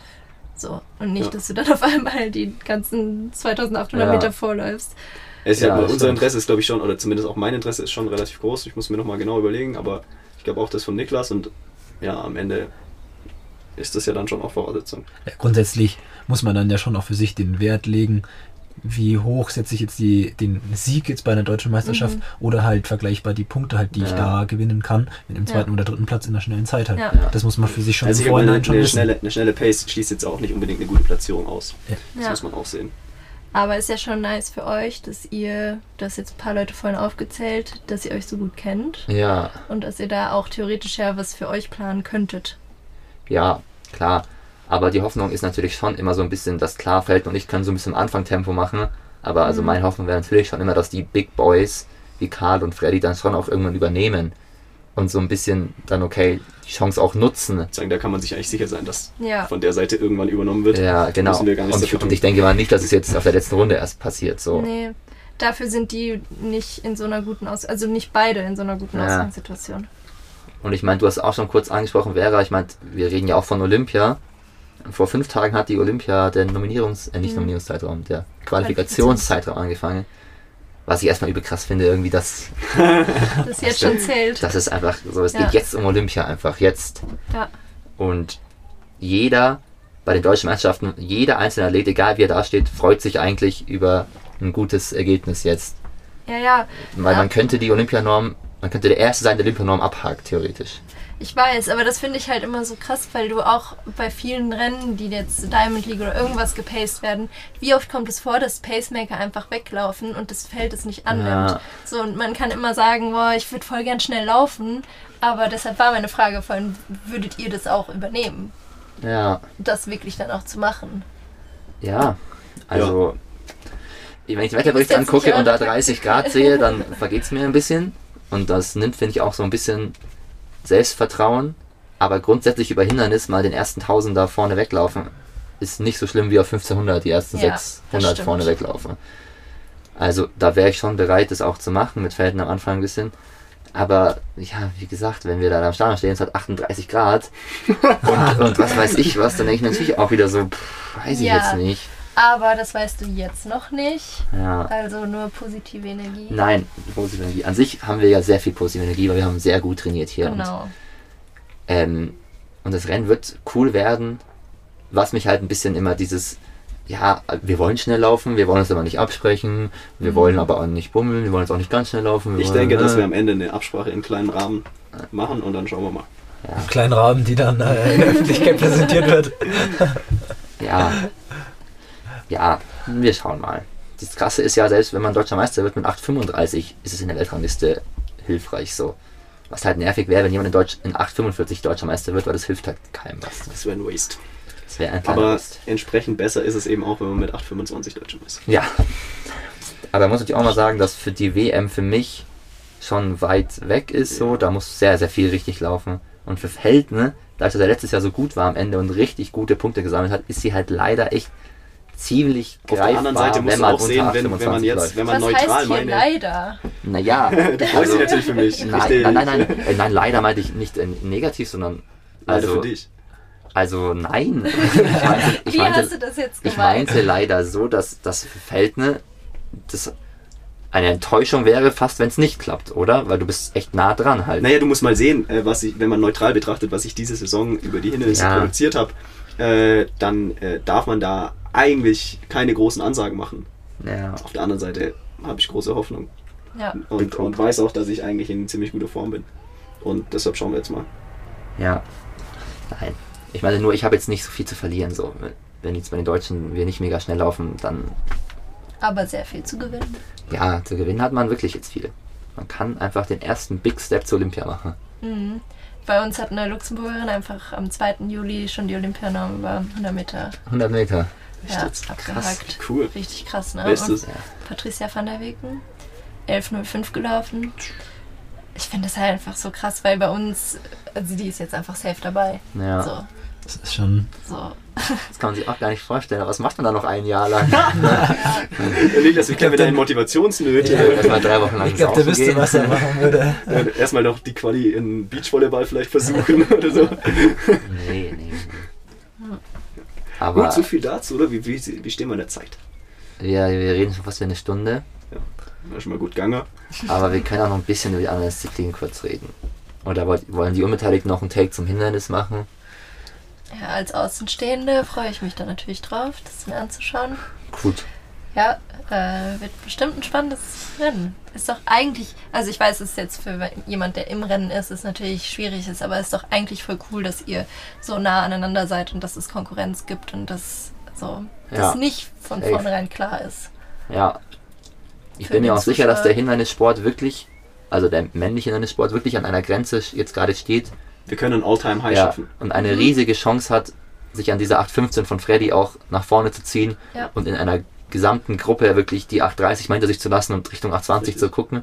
So. Und nicht, Ja. dass du dann auf einmal die ganzen 2800 Ja. Meter vorläufst. Es ist ja, Ja, unser stimmt. Interesse ist, glaube ich, schon, oder zumindest auch mein Interesse ist schon relativ groß. Ich muss mir nochmal genau überlegen, aber ich glaube auch das von Niklas und ja, am Ende ist das ja dann schon auch Voraussetzung. Ja, grundsätzlich muss man dann ja schon auch für sich den Wert legen, wie hoch setze ich jetzt die, den Sieg jetzt bei einer deutschen Meisterschaft Mhm. oder halt vergleichbar die Punkte halt, die ich Ja. da gewinnen kann, mit dem zweiten Ja. oder dritten Platz in der schnellen Zeit halt. Ja. Das muss man für sich schon Also im ich Vorhinein eine, schon eine, wissen. schnelle, eine schnelle Pace schließt jetzt auch nicht unbedingt eine gute Platzierung aus. Ja. Das Ja. muss man auch sehen. Aber ist ja schon nice für euch, dass ihr, das jetzt ein paar Leute vorhin aufgezählt, dass ihr euch so gut kennt Ja, und dass ihr da auch theoretisch ja was für euch planen könntet. ja, klar. Aber die Hoffnung ist natürlich schon immer so ein bisschen, dass klar Felton und ich können so ein bisschen Anfangtempo machen. Aber also Mhm. meine Hoffnung wäre natürlich schon immer, dass die Big Boys wie Karl und Freddy dann schon auch irgendwann übernehmen. Und so ein bisschen dann, okay, die Chance auch nutzen. Sagen, da kann man sich eigentlich sicher sein, dass Ja. von der Seite irgendwann übernommen wird. Ja, genau. Und ich, und ich denke mal nicht, dass es jetzt auf der letzten Runde erst passiert. So. Nee. Dafür sind die nicht in so einer guten Aus also nicht beide in so einer guten Ja. Ausgangssituation. Und ich meine, du hast auch schon kurz angesprochen, Vera, ich meine, wir reden ja auch von Olympia. Vor fünf Tagen hat die Olympia der Nominierungs-, äh, nicht Mhm. Nominierungszeitraum, der Qualifikationszeitraum angefangen. Was ich erstmal übel krass finde, irgendwie, dass, Das jetzt schon zählt. dass es einfach so, es Ja. geht jetzt um Olympia einfach, jetzt. Ja. Und jeder bei den deutschen Meisterschaften, jeder einzelne Athlet, egal wie er da steht, freut sich eigentlich über ein gutes Ergebnis jetzt. Ja, ja. Weil Ja. man könnte die Olympianorm, man könnte der Erste sein, der Olympianorm abhakt, theoretisch. Ich weiß, aber das finde ich halt immer so krass, weil du auch bei vielen Rennen, die jetzt Diamond League oder irgendwas gepaced werden, wie oft kommt es vor, dass Pacemaker einfach weglaufen und das Feld es nicht annimmt. Ja. So, und man kann immer sagen, boah, ich würde voll gern schnell laufen, aber deshalb war meine Frage vorhin, würdet ihr das auch übernehmen, Ja. das wirklich dann auch zu machen? Ja, also wenn ich den Wetterbericht angucke und da eure 30 Taktik. Grad sehe, dann vergeht es mir ein bisschen. Und das nimmt, finde ich, auch so ein bisschen Selbstvertrauen. Aber grundsätzlich über Hindernis mal den ersten Tausender vorne weglaufen, ist nicht so schlimm wie auf 1500 die ersten Ja, das 600 stimmt. vorne weglaufen. Also da wäre ich schon bereit, das auch zu machen, mit Felden am Anfang ein bisschen. Aber ja, wie gesagt, wenn wir da am Stadion stehen, es hat 38 Grad und, und was weiß ich was, dann denke ich natürlich auch wieder so, pff, weiß ich Ja. jetzt nicht. Aber das weißt du jetzt noch nicht, Ja. also nur positive Energie. Nein, positive Energie. An sich haben wir ja sehr viel positive Energie, weil wir haben sehr gut trainiert hier. Und, Genau. ähm, und das Rennen wird cool werden. Was mich halt ein bisschen immer dieses, ja, wir wollen schnell laufen, wir wollen uns aber nicht absprechen, wir Mhm. wollen aber auch nicht bummeln, wir wollen jetzt auch nicht ganz schnell laufen. Ich wollen, denke, dass äh, wir am Ende eine Absprache in kleinen Rahmen machen und dann schauen wir mal. Im kleinen Rahmen, die dann äh, in der Öffentlichkeit präsentiert wird. Ja. Ja, wir schauen mal. Das Krasse ist ja, selbst wenn man deutscher Meister wird mit 8,35, ist es in der Weltrangliste hilfreich so. Was halt nervig wäre, wenn jemand in, Deutsch, in 8,45 deutscher Meister wird, weil das hilft halt keinem was. Das wäre ein Waste. Das wäre ein Aber Mist. entsprechend besser ist es eben auch, wenn man mit 8,25 Deutsche ist. Ja. Aber muss ich auch mal sagen, dass für die WM für mich schon weit weg ist so. Da muss sehr, sehr viel richtig laufen. Und für Feldne, da er letztes Jahr so gut war am Ende und richtig gute Punkte gesammelt hat, ist sie halt leider echt ziemlich Auf greifbar, der anderen Seite du man auch sehen, wenn, wenn man 8,25 jetzt, wenn man Was neutral heißt hier meine. leider? Naja, Du freust dich natürlich für mich. nein, nein, ich. nein, nein, äh, nein, leider meinte ich nicht äh, negativ, sondern Leider also, für dich. also nein. Ich meinte, ich Wie meinte, hast du das jetzt Ich gemeint? meinte leider so, dass das für Feldne das eine Enttäuschung wäre, fast wenn es nicht klappt, oder? Weil du bist echt nah dran halt. Naja, du musst mal sehen, äh, was ich, wenn man neutral betrachtet, was ich diese Saison über die Hindernisse Ja. produziert habe, äh, dann äh, darf man da eigentlich keine großen Ansagen machen. Ja. Auf der anderen Seite habe ich große Hoffnung Ja. und, und weiß auch, dass ich eigentlich in ziemlich guter Form bin. Und deshalb schauen wir jetzt mal. ja. Nein. Ich meine nur, ich habe jetzt nicht so viel zu verlieren. So. Wenn jetzt bei den Deutschen wir nicht mega schnell laufen, dann Aber sehr viel zu gewinnen. ja, zu gewinnen hat man wirklich jetzt viel. Man kann einfach den ersten Big Step zur Olympia machen. Mhm. Bei uns hat eine Luxemburgerin einfach am 2. Juli schon die Olympianorm über 100 Meter 100 Meter. ja, jetzt? abgehakt. Cool. Richtig krass, ne? Ist Und? Patricia van der Wegen, 11.05 gelaufen. Ich finde das halt einfach so krass, weil bei uns, also die ist jetzt einfach safe dabei. Ja. So, Das ist schon. so. Das kann man sich auch gar nicht vorstellen. Aber was macht man da noch ein Jahr lang? Nicht, dass wir wieder in Motivationsnöte. Erstmal drei Wochen lang Ich glaube, der wüsste, gehen. was er machen würde. Äh, Erstmal noch die Quali in Beachvolleyball vielleicht versuchen oder so. Nee, nee. nee. Aber Gut, so viel dazu, oder? Wie, wie, wie stehen wir in der Zeit? ja, wir reden schon fast eine Stunde. War schon mal gut gegangen. Aber wir können auch noch ein bisschen über die anderen Disziplinen kurz reden. Oder wollen die Unbeteiligten noch einen Take zum Hindernis machen? Ja, als Außenstehende freue ich mich da natürlich drauf, das mir anzuschauen. Gut. Ja, äh, wird bestimmt ein spannendes Rennen. Ist doch eigentlich, also ich weiß, es ist jetzt für jemand, der im Rennen ist, ist natürlich schwierig ist, aber es ist doch eigentlich voll cool, dass ihr so nah aneinander seid und dass es Konkurrenz gibt und dass so Ja. das nicht von Safe. vornherein klar ist. Ja. Ich Für bin mir auch sicher, dass der Hindernissport wirklich, also der männliche Hindernissport wirklich an einer Grenze jetzt gerade steht. Wir können ein All-Time-High Ja, schaffen. und eine riesige Chance hat, sich an dieser 8.15 von Freddy auch nach vorne zu ziehen Ja. und in einer gesamten Gruppe wirklich die 8.30 mal hinter sich zu lassen und Richtung 8.20 Richtig. zu gucken.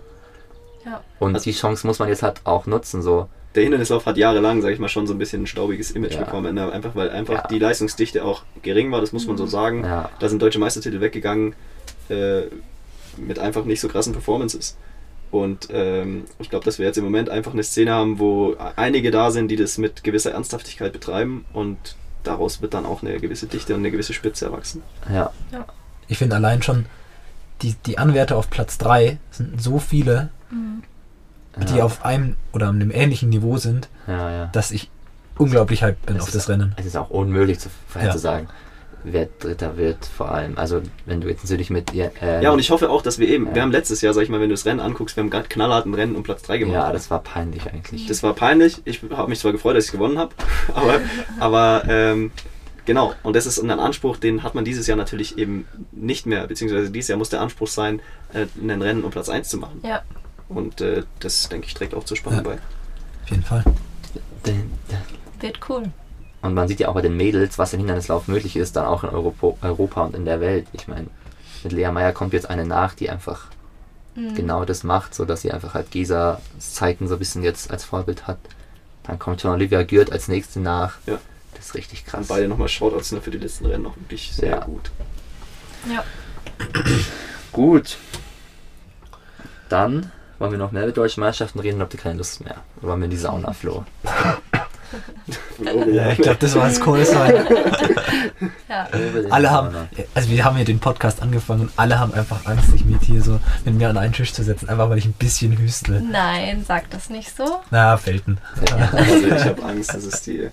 Ja. Und Also- die Chance muss man jetzt halt auch nutzen. So. Der Hindernislauf hat jahrelang, sage ich mal, schon so ein bisschen ein staubiges Image Ja. bekommen. Ne? Einfach weil einfach Ja. die Leistungsdichte auch gering war, das muss man so sagen. Ja. Da sind deutsche Meistertitel weggegangen äh, mit einfach nicht so krassen Performances. Und ähm, ich glaube, dass wir jetzt im Moment einfach eine Szene haben, wo einige da sind, die das mit gewisser Ernsthaftigkeit betreiben und daraus wird dann auch eine gewisse Dichte und eine gewisse Spitze erwachsen. Ja. Ich finde allein schon, die, die Anwärter auf Platz 3 sind so viele, die ja. auf einem oder einem ähnlichen Niveau sind, ja, ja. dass ich unglaublich hyped bin Es auf ist- das Rennen. Es ist auch unmöglich zu, vorherzusagen, wer Dritter wird, vor allem. Also, wenn du jetzt natürlich mit ihr. Äh, Ja, und ich hoffe auch, dass wir eben, Ja. wir haben letztes Jahr, sag ich mal, wenn du das Rennen anguckst, wir haben gerade knallharten Rennen um Platz 3 gemacht. Ja, das war peinlich eigentlich. Das war peinlich. Ich habe mich zwar gefreut, dass ich gewonnen habe, aber, aber ähm, genau. Und das ist ein Anspruch, den hat man dieses Jahr natürlich eben nicht mehr, beziehungsweise dieses Jahr muss der Anspruch sein, äh, ein Rennen um Platz 1 zu machen. Ja, Und äh, das, denke ich, trägt auch zur Spannung Ja. bei. Auf jeden Fall. wird cool. Und man sieht ja auch bei den Mädels, was im Hindernislauf möglich ist, dann auch in Europa, Europa und in der Welt. Ich meine, mit Lea Meyer kommt jetzt eine nach, die einfach Mhm. genau das macht, so dass sie einfach halt Gesa Zeiten so ein bisschen jetzt als Vorbild hat. Dann kommt schon Olivia Gürt als nächste nach. Ja. Das ist richtig Und krass. beide nochmal Shoutouts ne, für die letzten Rennen auch wirklich sehr Ja. gut. Ja. Gut. Dann wollen wir noch mehr über deutsche Meisterschaften reden oder habt ihr keine Lust mehr? Oder wollen wir in die Sauna, Flo? Ja, ich glaube, das war das Coole sein. Ja. Alle haben, also wir haben hier den Podcast angefangen und alle haben einfach Angst, sich mit hier so mit mir an einen Tisch zu setzen, einfach weil ich ein bisschen hüstel. Nein, sag das nicht so. Na, Felten. Also ich habe Angst, dass es die,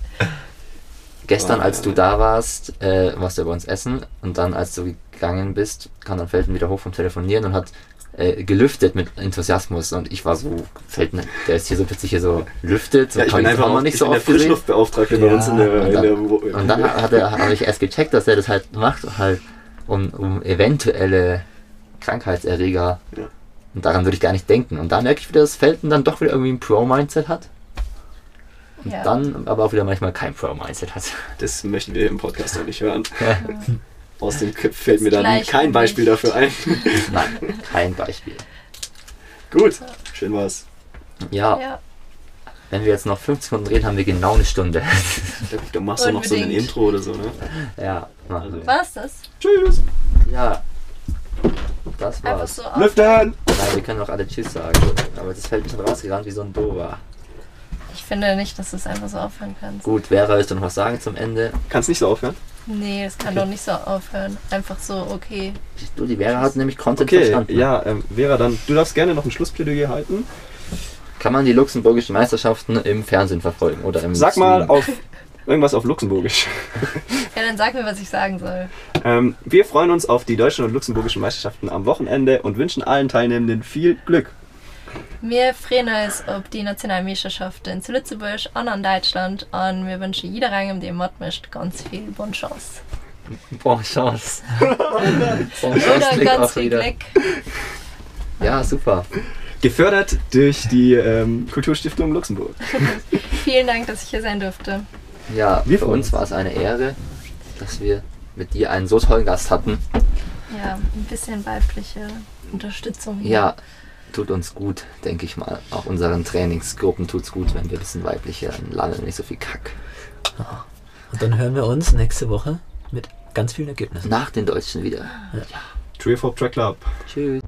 Gestern, als ja, du ja. da warst, äh, warst du bei uns essen und dann, als du gegangen bist, kam dann Felten wieder hoch vom Telefonieren und hat äh, gelüftet mit Enthusiasmus und ich war so, Felten, der ist hier so plötzlich hier so lüftet, so Ja, ich hab bin ich einfach auch nicht ich so bin der oft gesehen. Frischluftbeauftragte bei Ja, uns in der, und in dann- der Und dann hat er, habe ich erst gecheckt, dass er das halt macht, halt um, um eventuelle Krankheitserreger. Ja. Und daran würde ich gar nicht denken. Und da merke ich wieder, dass Felten dann doch wieder irgendwie ein Pro-Mindset hat. Und Ja. dann aber auch wieder manchmal kein Pro-Mindset hat. Das möchten wir im Podcast auch nicht hören. Aus dem Kopf fällt mir dann Gleich kein Beispiel nicht. dafür ein. Nein, kein Beispiel. Gut, schön war's. Ja, Ja. wenn wir jetzt noch 50 Minuten reden, haben wir genau eine Stunde. Da, da machst du noch so ein. Intro oder so, ne? ja, machen wir. War's das? Tschüss. Ja, das Einfach war's. so. Lüften! Nein, wir können auch alle Tschüss sagen. Aber das fällt ein bisschen rausgerannt wie so ein Dora. Ich finde nicht, dass du es einfach so aufhören kannst. Gut, Vera, willst du noch was sagen zum Ende? Kannst nicht so aufhören? Nee, das kann doch nicht so aufhören. Einfach so, okay. Du, die Vera hat nämlich Content Okay, verstanden. ja, ähm, Vera, dann, du darfst gerne noch ein Schlussplädoyer halten. Kann man die luxemburgischen Meisterschaften im Fernsehen verfolgen oder im Sag mal Stream? auf irgendwas auf Luxemburgisch. Ja, dann sag mir, was ich sagen soll. Ähm, wir freuen uns auf die deutschen und luxemburgischen Meisterschaften am Wochenende und wünschen allen Teilnehmenden viel Glück. Wir freuen uns auf die Nationalmeisterschaften zu Lützeburg und an Deutschland und wir wünschen jeder Rang, um den Mod mischt, ganz viel Bonne Chance. Bon Chance. bon Chance Oder klingt ganz auch viel wieder. Glück. Ja, super. Gefördert durch die ähm, Kulturstiftung Luxemburg. Vielen Dank, dass ich hier sein durfte. Ja, Wir für uns. war es eine Ehre, dass wir mit dir einen so tollen Gast hatten. Ja, ein bisschen weibliche Unterstützung. hier. Ja, tut uns gut, denke ich mal. Auch unseren Trainingsgruppen tut's gut, wenn wir ein bisschen weibliche, dann landet nicht so viel Kack. Und dann hören wir uns nächste Woche mit ganz vielen Ergebnissen. Nach den Deutschen wieder. Trio Track Club. Tschüss.